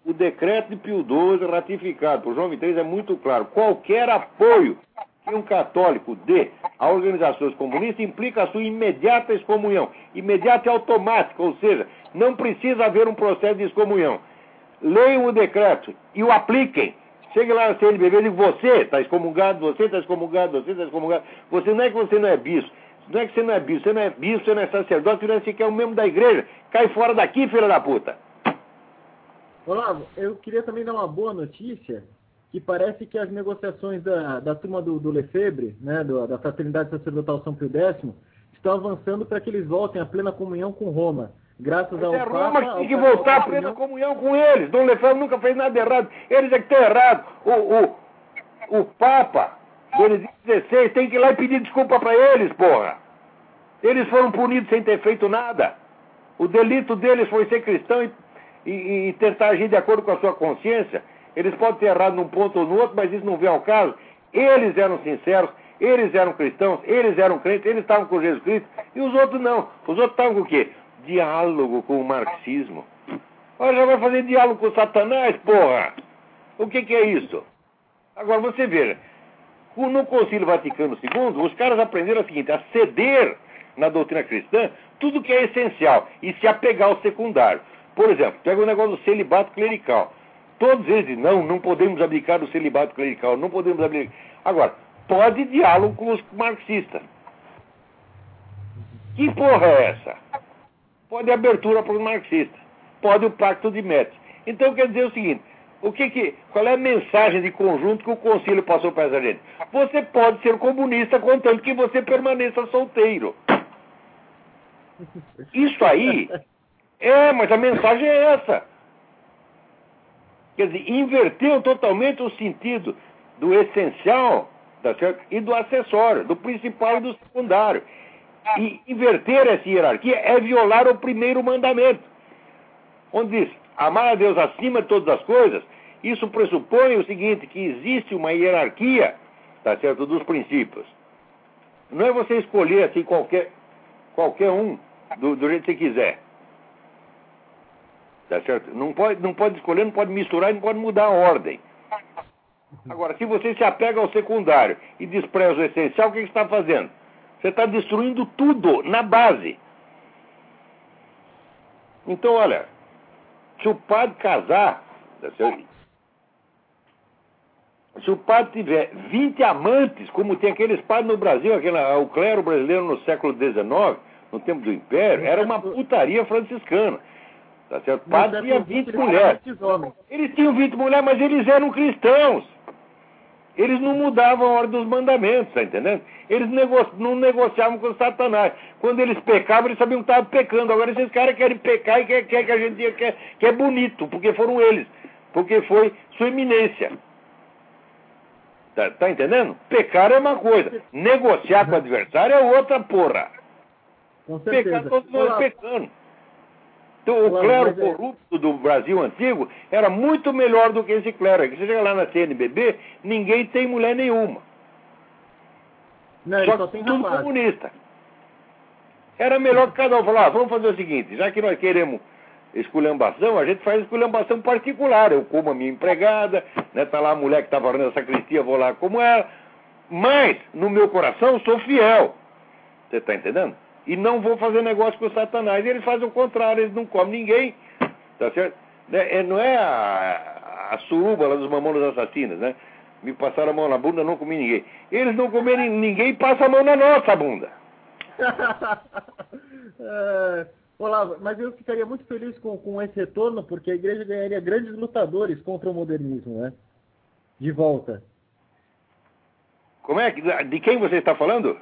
o decreto de Pio XII ratificado por João XXIII é muito claro. Qualquer apoio que um católico dê a organizações comunistas implica a sua imediata excomunhão. Imediata e automática, ou seja, não precisa haver um processo de excomunhão. Leiam o decreto e o apliquem. Chegue lá na CNBB e diga, você está excomungado, você está excomungado, você está excomungado. Você não é que você não é bispo. Não é que você não é bispo, você não é bispo, você não é sacerdote, você não é sequer um membro da igreja. Cai fora daqui, filha da puta. Olavo, eu queria também dar uma boa notícia, que parece que as negociações da, da turma do, do Lefebvre, né, do, da Fraternidade Sacerdotal São Pio X, estão avançando para que eles voltem à plena comunhão com Roma. Graças ao é Roma que tem que voltar à plena comunhão com eles. Dom Lefebvre nunca fez nada errado. Eles é que estão errados. O, o, o Papa, Benedito XVI, tem que ir lá e pedir desculpa para eles, porra. Eles foram punidos sem ter feito nada. O delito deles foi ser cristão e e, e, tentar agir de acordo com a sua consciência. Eles podem ter errado num ponto ou no outro, mas isso não vem ao caso. Eles eram sinceros, eles eram cristãos, eles eram crentes, eles estavam com Jesus Cristo, e os outros não. Os outros estavam com o quê? Diálogo com o marxismo. Olha, já vai fazer diálogo com Satanás, porra! O que, que é isso? Agora você veja, no Concílio Vaticano II, os caras aprenderam o seguinte: a ceder na doutrina cristã tudo que é essencial e se apegar ao secundário. Por exemplo, pega o negócio do celibato clerical. Todos eles dizem, não, não podemos abdicar do celibato clerical, não podemos abdicar. Agora, pode diálogo com os marxistas. Que porra é essa? Pode abertura para os marxistas. Pode o pacto de Metz. Então quer dizer o seguinte, o que que, qual é a mensagem de conjunto que o concílio passou para essa gente? Você pode ser comunista contanto que você permaneça solteiro. Isso aí é, mas a mensagem é essa. Quer dizer, inverteu totalmente o sentido do essencial tá certo? e do acessório, do principal e do secundário. E inverter essa hierarquia é violar o primeiro mandamento, onde diz: amar a Deus acima de todas as coisas. Isso pressupõe o seguinte: que existe uma hierarquia, tá certo, dos princípios. Não é você escolher assim qualquer, qualquer um do, do jeito que você quiser. Tá certo? Não pode, não pode escolher, não pode misturar, não pode mudar a ordem. Agora, se você se apega ao secundário e despreza o essencial, o que você está fazendo? Você está destruindo tudo na base. Então, olha, se o padre casar, tá se o padre tiver 20 amantes, como tem aqueles padres no Brasil, aquele, o clero brasileiro no século XIX, no tempo do Império, era uma putaria franciscana. Tá certo? O padre tinha 20 mulheres. Eles tinham 20 mulheres, mas eles eram cristãos. Eles não mudavam a ordem dos mandamentos, tá entendendo? Eles nego não negociavam com o Satanás. Quando eles pecavam, eles sabiam que estavam pecando. Agora esses caras querem pecar e querem quer que a gente diga que é, que é bonito, porque foram eles. Porque foi sua eminência. Tá, tá, entendendo? Pecar é uma coisa, negociar com o adversário é outra porra. Com certeza. Pecar todos nós pecando. Então, o clero é- corrupto do Brasil antigo era muito melhor do que esse clero. Você chega lá na CNBB, ninguém tem mulher nenhuma. Não, só, só tudo rapaz. comunista. Era melhor que cada um falar, ah, vamos fazer o seguinte, já que nós queremos esculhambação, a gente faz esculhambação particular. Eu como a minha empregada, né, tá lá a mulher que está varrendo a sacristia, vou lá como ela. Mas, no meu coração, sou fiel. Você está entendendo? E não vou fazer negócio com o Satanás. E eles fazem o contrário, eles não comem ninguém, tá certo? Né? É, não é a, a suruba lá dos mamonos assassinos, né? Me passaram a mão na bunda, não comi ninguém. Eles não comerem ninguém, passam a mão na nossa bunda. é, Olá, mas eu ficaria muito feliz com, com esse retorno, porque a igreja ganharia grandes lutadores contra o modernismo, né? De volta. Como é? De quem você está falando?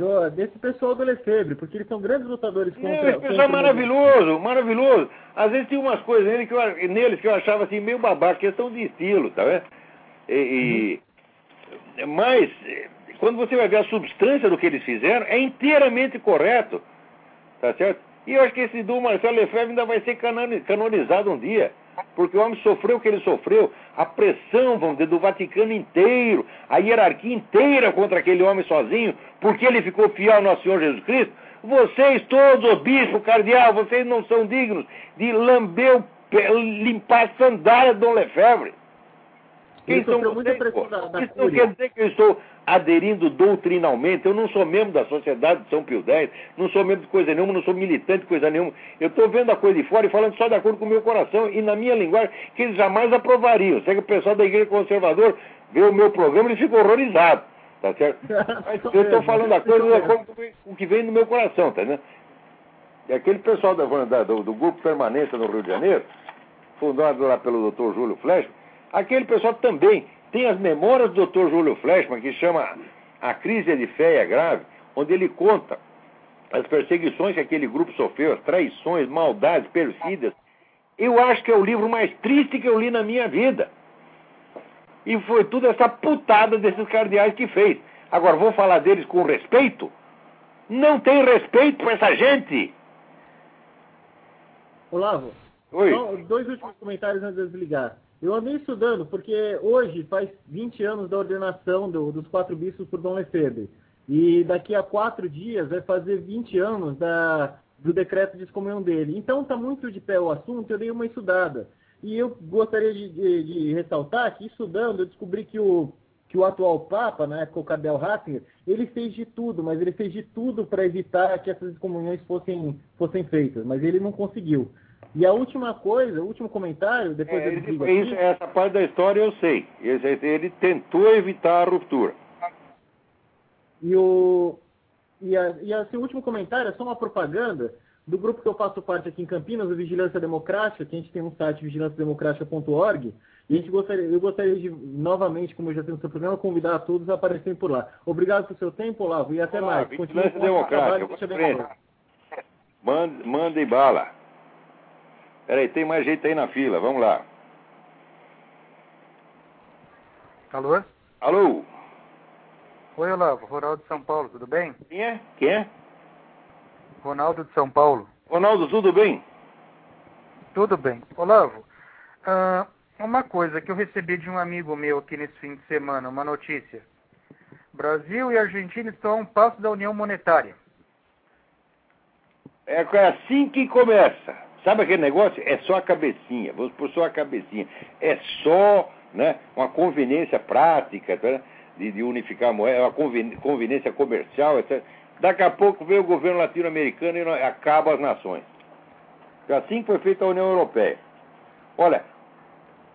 Do, desse pessoal do Lefebvre, porque eles são grandes lutadores contra... Não, esse pessoal é maravilhoso, maravilhoso. Às vezes tinha umas coisas nele que eu, neles que eu achava assim meio babaca, questão de estilo, tá vendo? E, e, mas, quando você vai ver a substância do que eles fizeram, é inteiramente correto, tá certo? E eu acho que esse do Marcelo Lefebvre ainda vai ser canonizado um dia porque o homem sofreu o que ele sofreu, a pressão, vamos dizer, do Vaticano inteiro, a hierarquia inteira contra aquele homem sozinho, porque ele ficou fiel ao nosso Senhor Jesus Cristo. Vocês todos, o bispo, cardeal, vocês não são dignos de lamber, limpar a sandália do Dom Lefebvre. Quem são vocês, da, da Isso não quer dizer que eu estou aderindo doutrinalmente. Eu não sou membro da Sociedade de São Pio X, não sou membro de coisa nenhuma, não sou militante de coisa nenhuma. Eu estou vendo a coisa de fora e falando só de acordo com o meu coração e na minha linguagem, que eles jamais aprovariam. Sei que o pessoal da Igreja Conservador vê o meu programa e fica horrorizado. Tá certo? Mas eu estou falando a coisa de acordo com o que vem no meu coração, tá vendo? E aquele pessoal da, da, do, do Grupo Permanência no Rio de Janeiro, fundado lá pelo Dr. Júlio Flecha, Aquele pessoal também tem as memórias do Dr. Júlio Fleshman, que chama A Crise de Fé é Grave, onde ele conta as perseguições que aquele grupo sofreu, as traições, maldades, perfidas. Eu acho que é o livro mais triste que eu li na minha vida. E foi tudo essa putada desses cardeais que fez. Agora, vou falar deles com respeito? Não tem respeito para essa gente. Olavo, Oi. Só dois últimos comentários antes de desligar. Eu andei estudando, porque hoje faz 20 anos da ordenação do, dos quatro bispos por Dom Lefebvre. E daqui a quatro dias vai fazer 20 anos da, do decreto de excomunhão dele. Então está muito de pé o assunto, eu dei uma estudada. E eu gostaria de, de, de ressaltar que, estudando, eu descobri que o, que o atual Papa, na época o Cardeal Ratzinger, ele fez de tudo, mas ele fez de tudo para evitar que essas excomunhões fossem, fossem feitas, mas ele não conseguiu. E a última coisa, o último comentário, depois é, ele, isso, Essa parte da história eu sei. Ele, ele tentou evitar a ruptura. E o e, a, e esse último comentário é só uma propaganda do grupo que eu faço parte aqui em Campinas, o Vigilância Democrática, que a gente tem um site vigilânciademocrática.org, e a gente gostaria, eu gostaria de, novamente, como eu já tenho no seu programa, convidar a todos a aparecerem por lá. Obrigado pelo seu tempo, Olavo, e até Olá, mais. Vigilância Democrática, manda, manda e bala. Peraí, tem mais gente aí na fila, vamos lá. Alô? Alô? Oi, Olavo. Ronaldo de São Paulo, tudo bem? Quem é? Quem é? Ronaldo de São Paulo. Ronaldo, tudo bem? Tudo bem. Olavo, uh, uma coisa que eu recebi de um amigo meu aqui nesse fim de semana, uma notícia. Brasil e Argentina estão a um passo da União Monetária. É assim que começa. Sabe aquele negócio? É só a cabecinha. Vamos por só a cabecinha. É só né, uma conveniência prática tá? de, de, unificar a moeda, uma conveniência comercial, etc. Daqui a pouco vem o governo latino-americano e acaba as nações. Assim foi feita a União Europeia. Olha,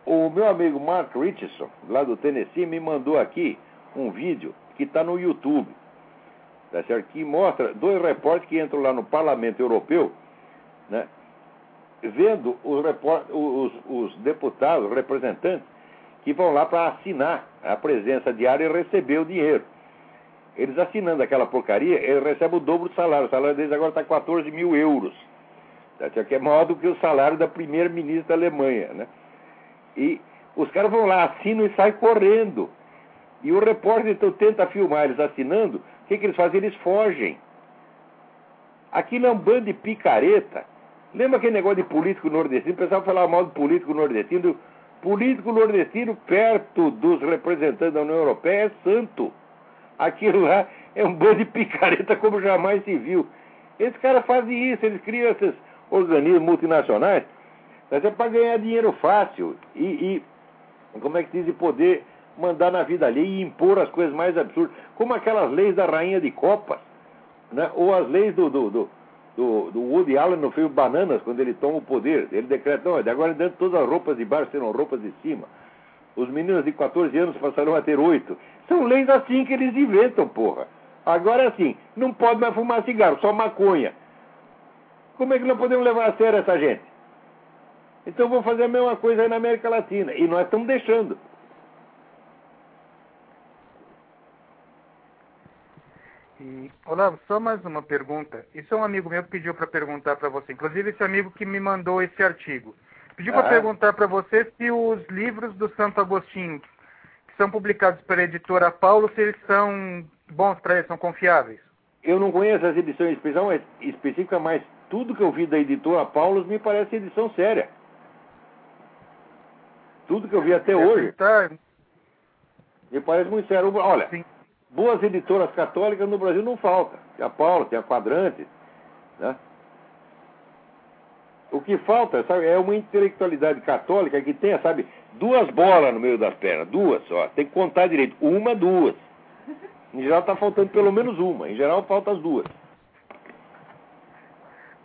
o meu amigo Mark Richardson, lá do Tennessee, me mandou aqui um vídeo que está no YouTube, tá certo? que mostra dois repórteres que entram lá no Parlamento Europeu, né? vendo os, os, os deputados, os representantes, que vão lá para assinar a presença diária e receber o dinheiro. Eles assinando aquela porcaria, eles recebem o dobro do salário. O salário deles agora está 14 mil euros. Tá? Que é maior do que o salário da primeira-ministra da Alemanha. Né? E os caras vão lá, assinam e saem correndo. E o repórter então tenta filmar eles assinando. O que, que eles fazem? Eles fogem. Aquilo é um bando de picareta. Lembra aquele negócio de político nordestino? O pessoal falava mal do político nordestino. Político nordestino perto dos representantes da União Europeia é santo. Aquilo lá é um bando de picareta como jamais se viu. Esses caras fazem isso, eles criam esses organismos multinacionais mas é para ganhar dinheiro fácil e, e, como é que diz, de poder mandar na vida ali e impor as coisas mais absurdas, como aquelas leis da rainha de copas, né? ou as leis do, do, do, do, do Woody Allen no filme Bananas, quando ele toma o poder. Ele decreta, não, de agora em diante todas as roupas de baixo serão roupas de cima. Os meninos de 14 anos passarão a ter 8. São leis assim que eles inventam, porra. Agora assim, não pode mais fumar cigarro, só maconha. Como é que não podemos levar a sério essa gente? Então vou fazer a mesma coisa aí na América Latina. E nós estamos deixando. E, Olavo, só mais uma pergunta. Isso é um amigo meu que pediu para perguntar para você. Inclusive, esse amigo que me mandou esse artigo. Pediu ah. para perguntar para você se os livros do Santo Agostinho, que são publicados pela editora Paulo, se eles são bons para eles, são confiáveis. Eu não conheço as edições específicas, mas tudo que eu vi da editora Paulo me parece edição séria. Tudo que eu vi até é hoje. Tá... Me parece muito sério. Olha, Sim. boas editoras católicas no Brasil não faltam. Tem a Paula, tem a Quadrante. Né? O que falta sabe, é uma intelectualidade católica que tenha, sabe, duas bolas no meio das pernas. Duas só. Tem que contar direito. Uma, duas. Em geral está faltando pelo menos uma. Em geral falta as duas.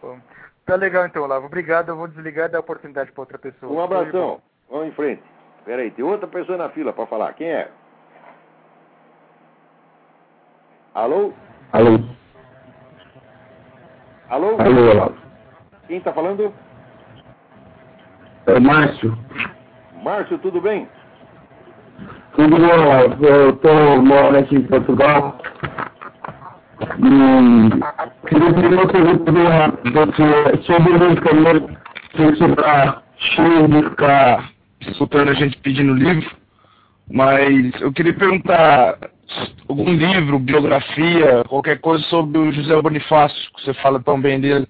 Bom, tá legal então, Olavo. Obrigado. Eu vou desligar e dar oportunidade para outra pessoa. Um abração. Vamos em frente. Espera aí, tem outra pessoa na fila para falar. Quem é? Alô? Alô? Alô? Alô, Olavo. Quem está falando? É Márcio. Márcio, tudo bem? Tudo bom. Eu estou morando aqui em Portugal. E queria pedir uma pergunta sobre o medicamento sobre a X ficar escutando a gente pedindo livro, mas eu queria perguntar algum livro, biografia, qualquer coisa sobre o José Bonifácio, que você fala tão bem dele.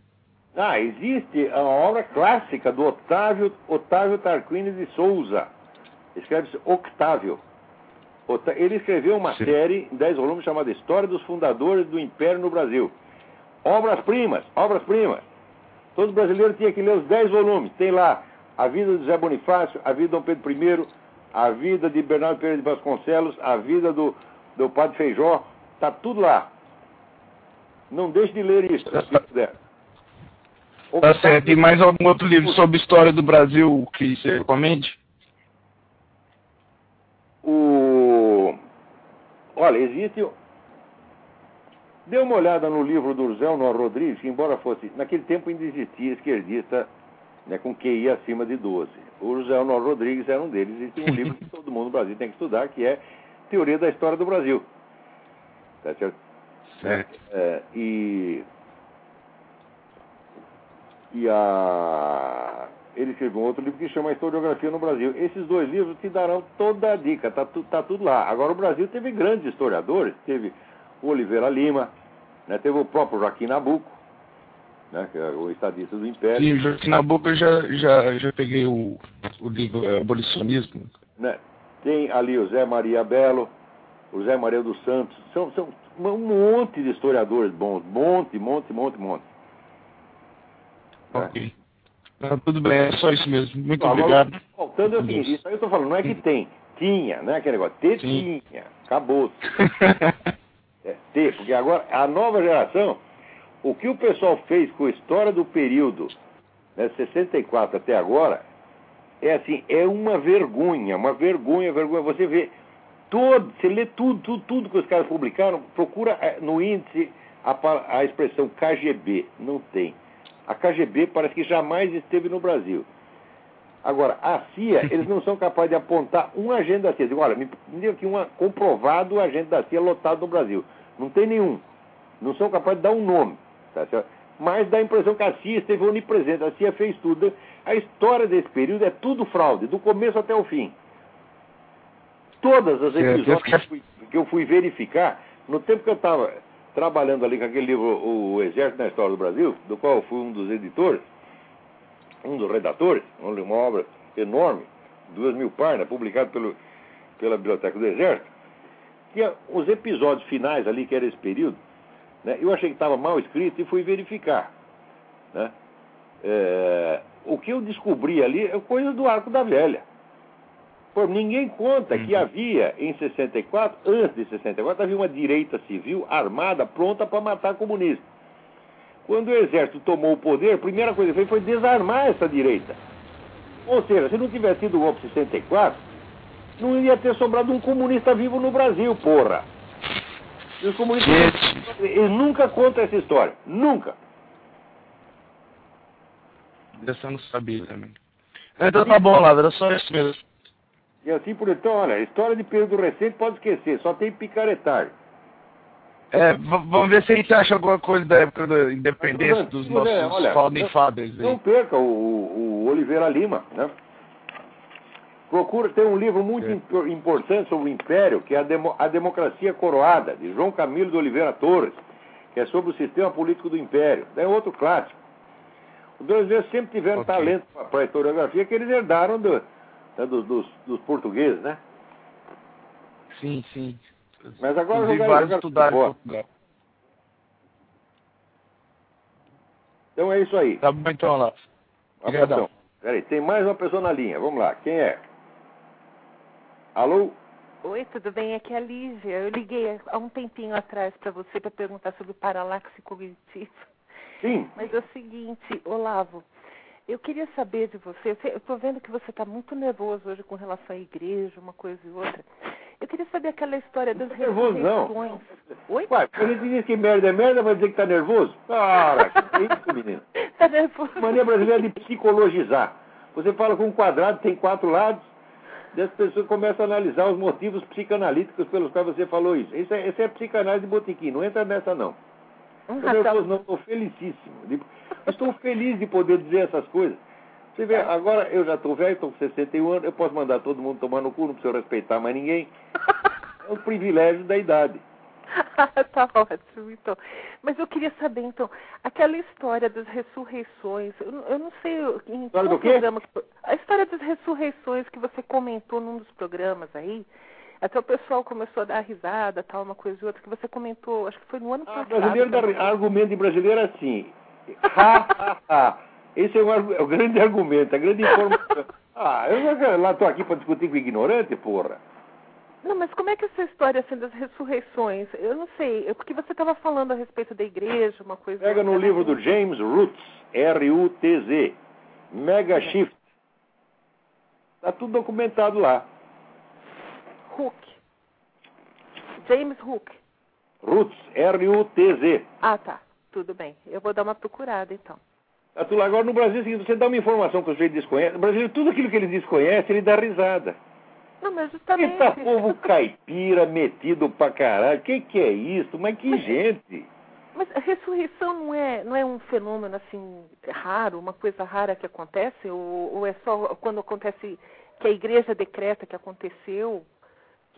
Ah, existe a obra clássica do Otávio, Otávio Tarquini de Souza. Escreve-se Octávio. Ele escreveu uma Sim. série em 10 volumes chamada História dos Fundadores do Império no Brasil. Obras-primas, obras-primas. Todo brasileiro tinha que ler os 10 volumes. Tem lá a vida de José Bonifácio, a vida de Dom Pedro I, a vida de Bernardo Pereira de Vasconcelos, a vida do, do Padre Feijó, está tudo lá. Não deixe de ler isso, se puder. Tá certo. E mais algum outro livro sobre história do Brasil que você recomende? O... Olha, existe. Dê uma olhada no livro do José Honor Rodrigues, que embora fosse. Naquele tempo ainda existia esquerdista né, com QI acima de 12. O José Honor Rodrigues era um deles, e tem um livro que todo mundo no Brasil tem que estudar, que é Teoria da História do Brasil. Tá certo? Certo. É, e, e a, ele escreveu um outro livro que chama Historiografia no Brasil. Esses dois livros te darão toda a dica, tá, tá tudo lá. Agora, o Brasil teve grandes historiadores, teve o Oliveira Lima, né, teve o próprio Joaquim Nabuco, né, que é o estadista do Império. Sim, Joaquim Nabuco eu já, já, já peguei o, o livro é, Abolicionismo. Né, tem ali o Zé Maria Belo, o Zé Maria dos Santos, são, são um monte de historiadores bons, monte, monte, monte, monte. Ok. Ah, tudo bem, é só isso mesmo. Muito Agora, obrigado. Faltando é seguinte, isso aí eu estou falando, não é que tem, tinha, né? Aquele negócio, Sim. tinha, acabou. é, ter, porque agora a nova geração, o que o pessoal fez com a história do período, né, 64 até agora, é assim, é uma vergonha, uma vergonha, vergonha. Você vê todo, você lê tudo, tudo, tudo que os caras publicaram, procura é, no índice a, a expressão KGB, não tem. A KGB parece que jamais esteve no Brasil. Agora, a CIA, eles não são capazes de apontar um agente da CIA. Digo, olha, me diga aqui um comprovado agente da CIA lotado no Brasil. Não tem nenhum. Não são capazes de dar um nome. Tá Mas dá a impressão que a CIA esteve onipresente. A CIA fez tudo. A história desse período é tudo fraude, do começo até o fim. Todas as episódios que eu fui verificar, no tempo que eu estava trabalhando ali com aquele livro O Exército na História do Brasil, do qual eu fui um dos editores, um dos redatores, uma obra enorme, duas mil páginas, publicado pela Biblioteca do Exército, tinha os episódios finais ali, que era esse período, né, eu achei que estava mal escrito e fui verificar. Né, é, o que eu descobri ali é coisa do Arco da Velha. Pô, ninguém conta que uhum. havia em 64, antes de 64, havia uma direita civil armada pronta para matar comunistas. Quando o exército tomou o poder, a primeira coisa que fez foi desarmar essa direita. Ou seja, se não tivesse sido o golpe de 64, não ia ter sobrado um comunista vivo no Brasil, porra. E os comunistas eles nunca contam essa história. Nunca. Dessa eu não sabia também. Então tá bom, Lava, era só isso mesmo. E assim por então, olha, história de período recente pode esquecer, só tem picaretagem. É, vamos ver se a gente acha alguma coisa da época da independência dos nossos é, olha, founding fathers. Não perca o, o, Oliveira Lima, né? Procura, tem um livro muito é. importante sobre o Império, que é a, Demo, a Democracia Coroada, de João Camilo de Oliveira Torres, que é sobre o sistema político do Império. É outro clássico. Os brasileiros sempre tiveram okay. talento para a historiografia que eles herdaram do, né, dos, dos, dos, portugueses, né? Sim, sim. Mas agora jogar, vários estudaram em Portugal. Então é isso aí. Tá bom então, lá. Abração. Peraí, tem mais uma pessoa na linha. Vamos lá. Quem é? Alô? Oi, tudo bem? Aqui é a Lígia. Eu liguei há um tempinho atrás para você para perguntar sobre o paralaxe cognitivo. Sim. Mas é o seguinte, Olavo, eu queria saber de você, eu estou vendo que você está muito nervoso hoje com relação à igreja, uma coisa e outra. Eu queria saber aquela história das nervoso. Não. Oi? Ué, quando ele diz que merda é merda, vai dizer que está nervoso? Cara, que é isso, menino? Está nervoso. Mania brasileira de psicologizar. Você fala com um quadrado, tem quatro lados, e as pessoas começam a analisar os motivos psicanalíticos pelos quais você falou isso. Isso é, isso é psicanálise de botiquim, não entra nessa não. Eu não estou felicíssimo. Estou feliz de poder dizer essas coisas. Você vê, agora eu já estou velho, estou com 61 anos, eu posso mandar todo mundo tomar no cu, não preciso respeitar mais ninguém. É um privilégio da idade. tá ótimo, então. Mas eu queria saber, então, aquela história das ressurreições, eu, eu não sei em história qual programa. A história das ressurreições que você comentou num dos programas aí, até o pessoal começou a dar risada, tal, uma coisa e outra, que você comentou, acho que foi no ano ah, passado. Brasileiro da, argumento em brasileiro é assim. Ha, ha, ha. Esse é, um, é o grande argumento, a grande informação. Ah, eu lá estou aqui para discutir com ignorante, porra. Não, mas como é que essa história assim, das ressurreições? Eu não sei, é porque você estava falando a respeito da igreja, uma coisa. Pega no livro do James Roots, R-U-T-Z, Mega é. Shift. Está tudo documentado lá. Hook. James Hook. Roots, R-U-T-Z. Ah, tá. Tudo bem. Eu vou dar uma procurada, então. Agora, no Brasil, é você dá uma informação que o sujeito desconhece. No Brasil, tudo aquilo que ele desconhece, ele dá risada. Não, mas justamente... Eita povo caipira, metido pra caralho. Que que é isso? Mas que mas... gente... Mas a ressurreição não é, não é um fenômeno assim raro, uma coisa rara que acontece? Ou, ou é só quando acontece que a igreja decreta que aconteceu,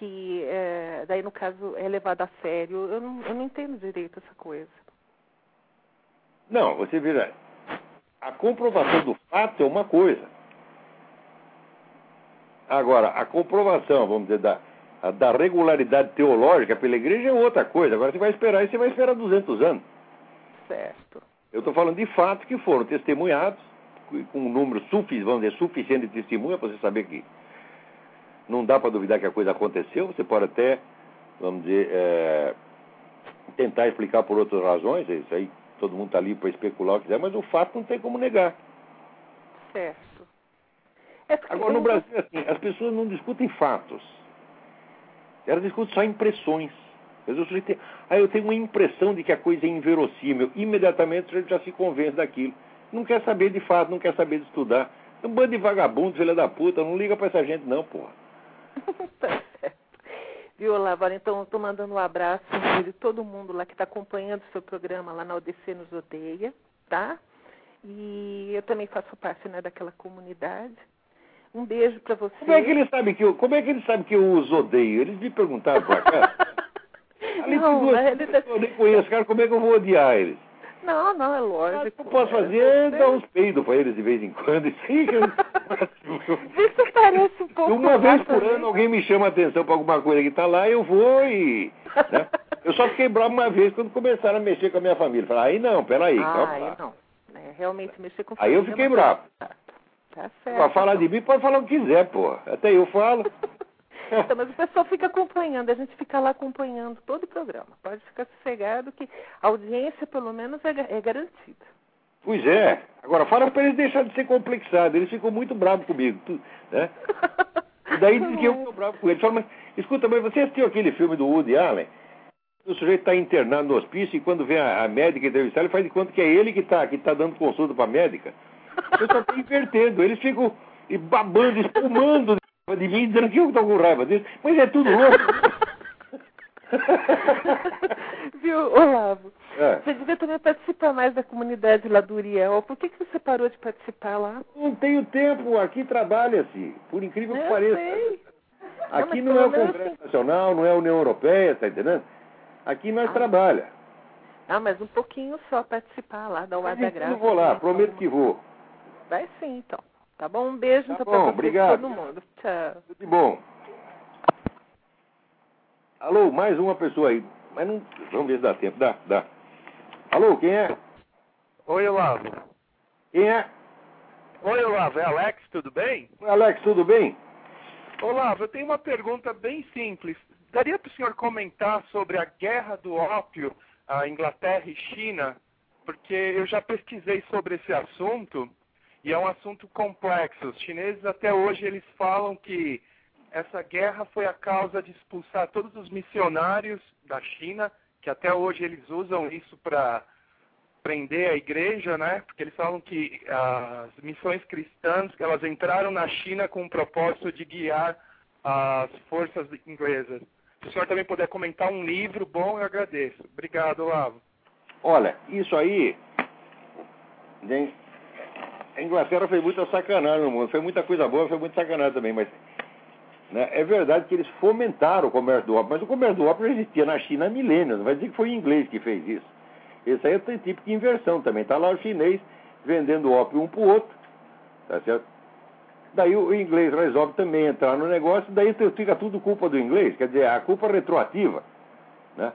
que é, daí no caso é levado a sério? Eu não, eu não entendo direito essa coisa. Não, você vira. A comprovação do fato é uma coisa. Agora, a comprovação, vamos dizer, da, da regularidade teológica pela igreja é outra coisa. Agora você vai esperar e você vai esperar 200 anos. Certo. Eu estou falando de fatos que foram testemunhados, com um número suficiente, vamos dizer, suficiente de testemunha para você saber que não dá para duvidar que a coisa aconteceu. Você pode até, vamos dizer, é, tentar explicar por outras razões. Isso aí todo mundo está ali para especular o que quiser, mas o fato não tem como negar. Certo. É Agora, no Brasil, assim, as pessoas não discutem fatos. Elas discutem só impressões. Às vezes tem, ah, eu tenho uma impressão de que a coisa é inverossímil. Imediatamente ele já se convence daquilo. Não quer saber de fato, não quer saber de estudar. É um bando de vagabundo, filha da puta. Não liga pra essa gente, não, porra. tá certo. Viu, Lavara? Então, estou mandando um abraço de todo mundo lá que está acompanhando o seu programa lá na ODC Nos Odeia, tá? E eu também faço parte né, daquela comunidade. Um beijo para você. Como é que ele sabe que eu, como é que ele sabe que eu os odeio? Eles me perguntaram pra cá. Ali não, duas, ele... eu nem conheço, cara, como é que eu vou odiar eles? Não, não, é lógico. O que eu posso fazer é dar uns peidos para eles de vez em quando. Isso Isso parece um pouco. Uma vez por ano alguém me chama a atenção para alguma coisa que está lá, eu vou e. Né? Eu só fiquei bravo uma vez quando começaram a mexer com a minha família. Falei, aí não, peraí. Ah, calma aí não. É, realmente mexer com Aí eu fiquei bravo. Tá certo. Pra falar de mim, pode falar o que quiser, pô. Até eu falo. então, mas o pessoal fica acompanhando, a gente fica lá acompanhando todo o programa. Pode ficar sossegado que a audiência, pelo menos, é, é garantida. Pois é. Agora, fala para eles deixarem de ser complexados. Eles ficam muito bravos comigo. Né? E daí diz que eu fico bravo com eles. Fala, mas, escuta, mas você assistiu aquele filme do Woody Allen? O sujeito está internado no hospício e quando vem a, a médica entrevistar, ele faz de conta que é ele que está que tá dando consulta para a médica. Eu só estou invertendo. Eles ficam babando, espumando de mim, dizendo que eu estou com raiva deles. Mas é tudo louco. Viu, Olavo? É. Você devia também participar mais da comunidade lá do Uriel. Por que, que você parou de participar lá? Não tenho tempo. Aqui trabalha-se. Por incrível que eu pareça. Sei. Aqui não, não é o Congresso assim... Nacional, não é a União Europeia, tá entendendo? Aqui nós ah. trabalha. Ah, mas um pouquinho só participar lá, dar o ar da graça. Eu vou lá, prometo que vou. Vai sim, então. Tá bom? Um beijo tá então, obrigado. todo mundo. Tchau. Tudo bom. Alô, mais uma pessoa aí. Mas não. Vamos ver se dá tempo. Dá, dá. Alô, quem é? Oi, Olavo. Quem é? Oi, Olavo. É Alex, tudo bem? Oi, Alex, tudo bem? Olavo, eu tenho uma pergunta bem simples. Daria para o senhor comentar sobre a guerra do ópio, a Inglaterra e China? Porque eu já pesquisei sobre esse assunto e é um assunto complexo. Os chineses até hoje eles falam que essa guerra foi a causa de expulsar todos os missionários da China, que até hoje eles usam isso para prender a igreja, né? Porque eles falam que as missões cristãs, elas entraram na China com o propósito de guiar as forças inglesas. Se o senhor também puder comentar um livro bom, eu agradeço. Obrigado, Lavo. Olha, isso aí a Inglaterra fez muita sacanagem no mundo. Foi muita coisa boa, foi muita sacanagem também, mas né, é verdade que eles fomentaram o comércio do ópio, mas o comércio do ópio existia na China há milênios. Não vai dizer que foi o inglês que fez isso. Isso aí é tipo de inversão também. Está lá o chinês vendendo ópio um para o outro, tá certo? Daí o inglês resolve também entrar no negócio, daí fica tudo culpa do inglês, quer dizer, a culpa retroativa, né?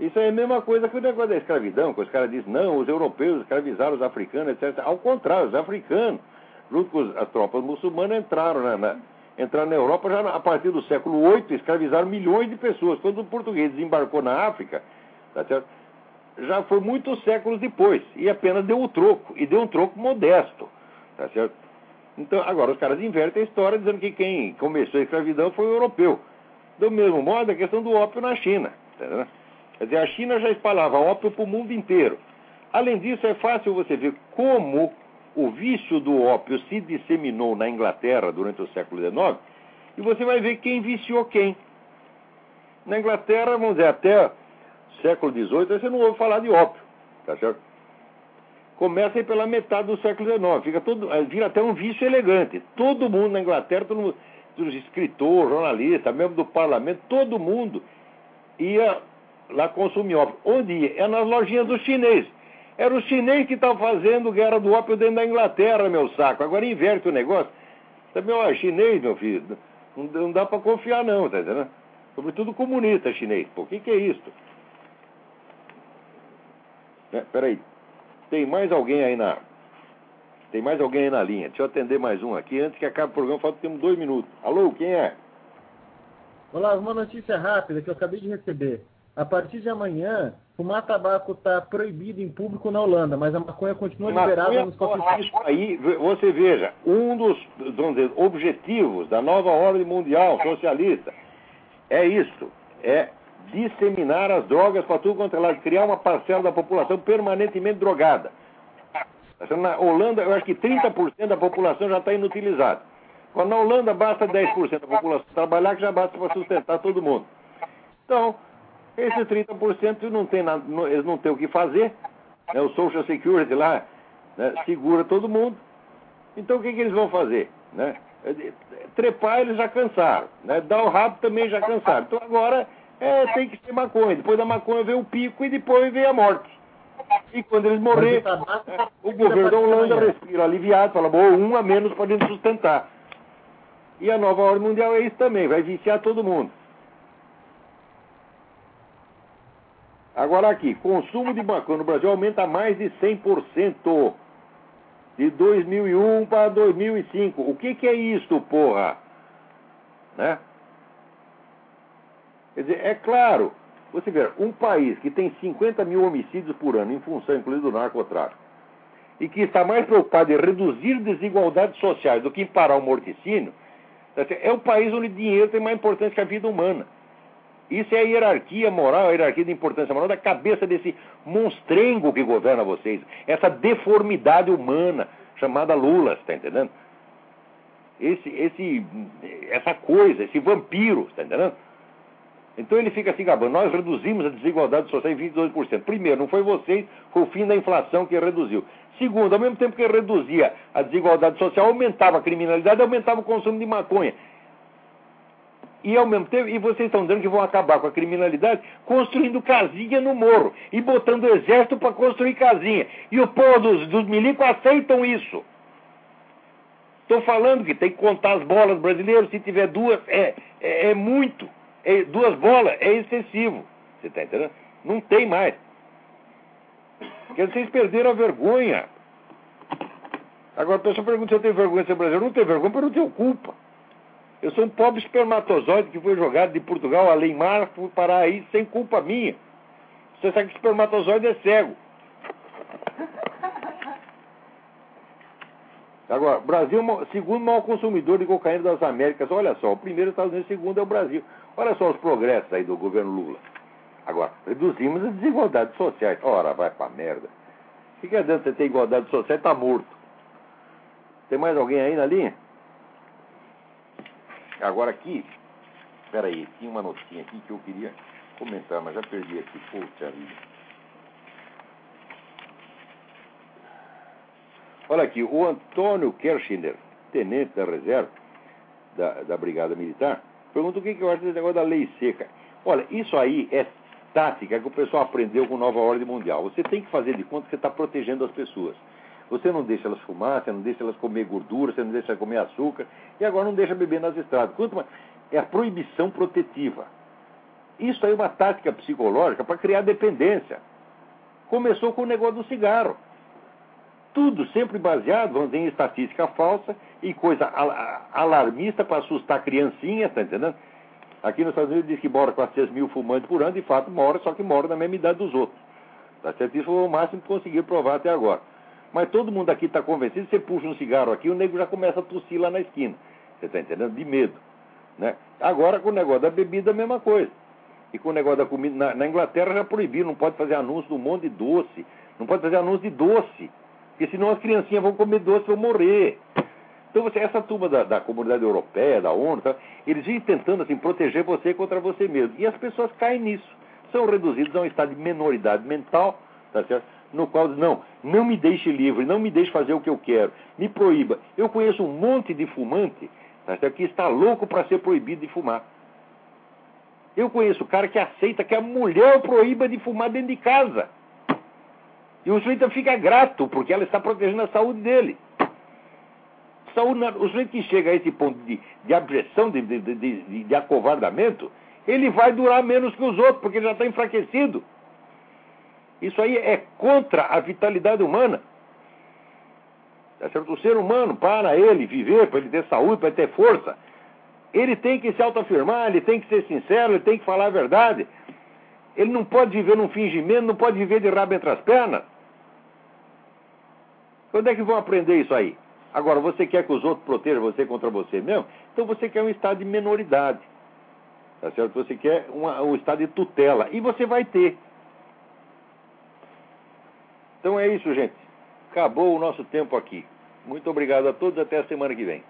Isso é a mesma coisa que o negócio da escravidão, que os caras dizem, não, os europeus escravizaram os africanos, etc. Ao contrário, os africanos, junto com as tropas muçulmanas, entraram na, na, entraram na Europa já a partir do século VIII, escravizaram milhões de pessoas. Quando o português desembarcou na África, tá já foi muitos séculos depois, e apenas deu o troco, e deu um troco modesto, tá certo? Então, agora os caras invertem a história dizendo que quem começou a escravidão foi o europeu. Do mesmo modo, a questão do ópio na China, tá entendeu? Quer dizer, a China já espalhava ópio para o mundo inteiro. Além disso, é fácil você ver como o vício do ópio se disseminou na Inglaterra durante o século XIX, e você vai ver quem viciou quem. Na Inglaterra, vamos dizer, até século XVIII, você não ouve falar de ópio. tá certo? Começa aí pela metade do século XIX, fica todo, eh, vira até um vício elegante. Todo mundo na Inglaterra, todo mundo, os escritores, jornalistas, mesmo do parlamento, todo mundo ia lá consumir ópio. Onde ia? É nas lojinhas dos chineses. Era o chinês que estava fazendo guerra do ópio dentro da Inglaterra, meu saco. Agora inverte o negócio. Também, ó, chinês, meu filho, não, dá para confiar não, tá entendendo? Sobretudo comunista chinês. Pô, o que, que é isso? É, peraí. Tem mais alguém aí na. Tem mais alguém aí na linha. Deixa eu atender mais um aqui. Antes que acabe o programa, falta temos dois minutos. Alô, quem é? Olá, uma notícia rápida que eu acabei de receber. A partir de amanhã, fumar tabaco está proibido em público na Holanda, mas a maconha continua Maconha, liberada nos isso aí, você veja, um dos dizer, objetivos da nova ordem mundial socialista é isso, é disseminar as drogas para tudo quanto é lado, criar uma parcela da população permanentemente drogada. Na Holanda, eu acho que 30% da população já está inutilizada. Quando na Holanda basta 10% da população trabalhar, que já basta para sustentar todo mundo. Então, esses 30% não tem nada, não, eles não têm o que fazer. Né? O Social Security lá né? segura todo mundo. Então o que, que eles vão fazer? Né? Trepar eles já cansaram. Né? Dar o rabo também já cansaram. Então agora é, tem que ser maconha. Depois da maconha vem o pico e depois vem a morte. E quando eles morrerem, né? o governo da Holanda respira aliviado, fala, bom, um a menos para gente sustentar. E a nova ordem mundial é isso também, vai viciar todo mundo. Agora aqui, consumo de maconha no Brasil aumenta mais de 100% de 2001 para 2005. O que, que é isso, porra? Né? Quer dizer, é claro, você vê, um país que tem 50 mil homicídios por ano, em função, inclusive, do narcotráfico, e que está mais preocupado em reduzir desigualdades sociais do que em parar o morticínio, é o país onde dinheiro tem mais importância que a vida humana. Isso é a hierarquia moral, a hierarquia de importância moral da cabeça desse monstrengo que governa vocês. Essa deformidade humana chamada Lula, está entendendo? Esse, esse, essa coisa, esse vampiro, está entendendo? Então ele fica assim, gabando, nós reduzimos a desigualdade social em 22%. Primeiro, não foi vocês, foi o fim da inflação que reduziu. Segundo, ao mesmo tempo que reduzia a desigualdade social, aumentava a criminalidade, aumentava o consumo de maconha. E ao mesmo tempo, e vocês estão dizendo que vão acabar com a criminalidade construindo casinha no morro e botando exército para construir casinha. E o povo dos, dos milicos aceitam isso. Estou falando que tem que contar as bolas brasileiros, se tiver duas, é, é, é muito. É, duas bolas é excessivo. Você está entendendo? Não tem mais. Porque vocês perderam a vergonha. Agora a pessoa pergunta se eu tenho vergonha de ser brasileiro. Não tenho vergonha, porque eu não tenho culpa. Eu sou um pobre espermatozoide que foi jogado de Portugal a Leimar fui aí sem culpa minha. Você sabe que espermatozoide é cego. Agora, Brasil, segundo maior consumidor de cocaína das Américas. Olha só, o primeiro é Estados Unidos, o segundo é o Brasil. Olha só os progressos aí do governo Lula. Agora, reduzimos as desigualdades sociais. Ora, vai pra merda. O que, que adianta você ter igualdade social tá morto? Tem mais alguém aí na linha? Agora aqui, peraí, tinha uma notinha aqui que eu queria comentar, mas já perdi aqui. Vida. Olha aqui, o Antônio Kershiner, tenente da reserva da, da Brigada Militar, pergunta o que, que eu acho desse negócio da lei seca. Olha, isso aí é tática que o pessoal aprendeu com nova ordem mundial. Você tem que fazer de conta que você está protegendo as pessoas. Você não deixa elas fumar, você não deixa elas comer gordura, você não deixa elas comer açúcar, e agora não deixa beber nas estradas. Quanto mais... É a proibição protetiva. Isso aí é uma tática psicológica para criar dependência. Começou com o negócio do cigarro. Tudo sempre baseado, vamos dizer, em estatística falsa e coisa alarmista para assustar criancinha, tá entendendo? Aqui nos Estados Unidos diz que mora 400 mil fumantes por ano, de fato mora, só que mora na mesma idade dos outros. Tá certo? Isso foi o máximo que conseguiram provar até agora. Mas todo mundo aqui está convencido, você puxa um cigarro aqui, o nego já começa a tossir lá na esquina. Você está entendendo? De medo. Né? Agora, com o negócio da bebida, a mesma coisa. E com o negócio da comida. Na, na Inglaterra já proibiram, não pode fazer anúncio de um monte de doce. Não pode fazer anúncio de doce. Porque senão as criancinhas vão comer doce e vão morrer. Então, você, essa turma da, da comunidade europeia, da ONU, tá, eles vêm tentando assim, proteger você contra você mesmo. E as pessoas caem nisso. São reduzidos a um estado de menoridade mental, tá certo? No qual diz, não, não me deixe livre, não me deixe fazer o que eu quero, me proíba. Eu conheço um monte de fumante tá, que está louco para ser proibido de fumar. Eu conheço cara que aceita que a mulher proíba de fumar dentro de casa. E o sujeito fica grato, porque ela está protegendo a saúde dele. Saúde, o sujeito que chega a esse ponto de, de abjeção, de, de, de, de acovardamento, ele vai durar menos que os outros, porque ele já está enfraquecido. Isso aí é contra a vitalidade humana. Tá certo? O ser humano, para ele viver, para ele ter saúde, para ele ter força, ele tem que se autoafirmar, ele tem que ser sincero, ele tem que falar a verdade. Ele não pode viver num fingimento, não pode viver de rabo entre as pernas. Quando é que vão aprender isso aí? Agora, você quer que os outros protejam você contra você mesmo? Então você quer um estado de menoridade. Tá certo? Você quer uma, um estado de tutela. E você vai ter. Então é isso, gente. Acabou o nosso tempo aqui. Muito obrigado a todos. Até a semana que vem.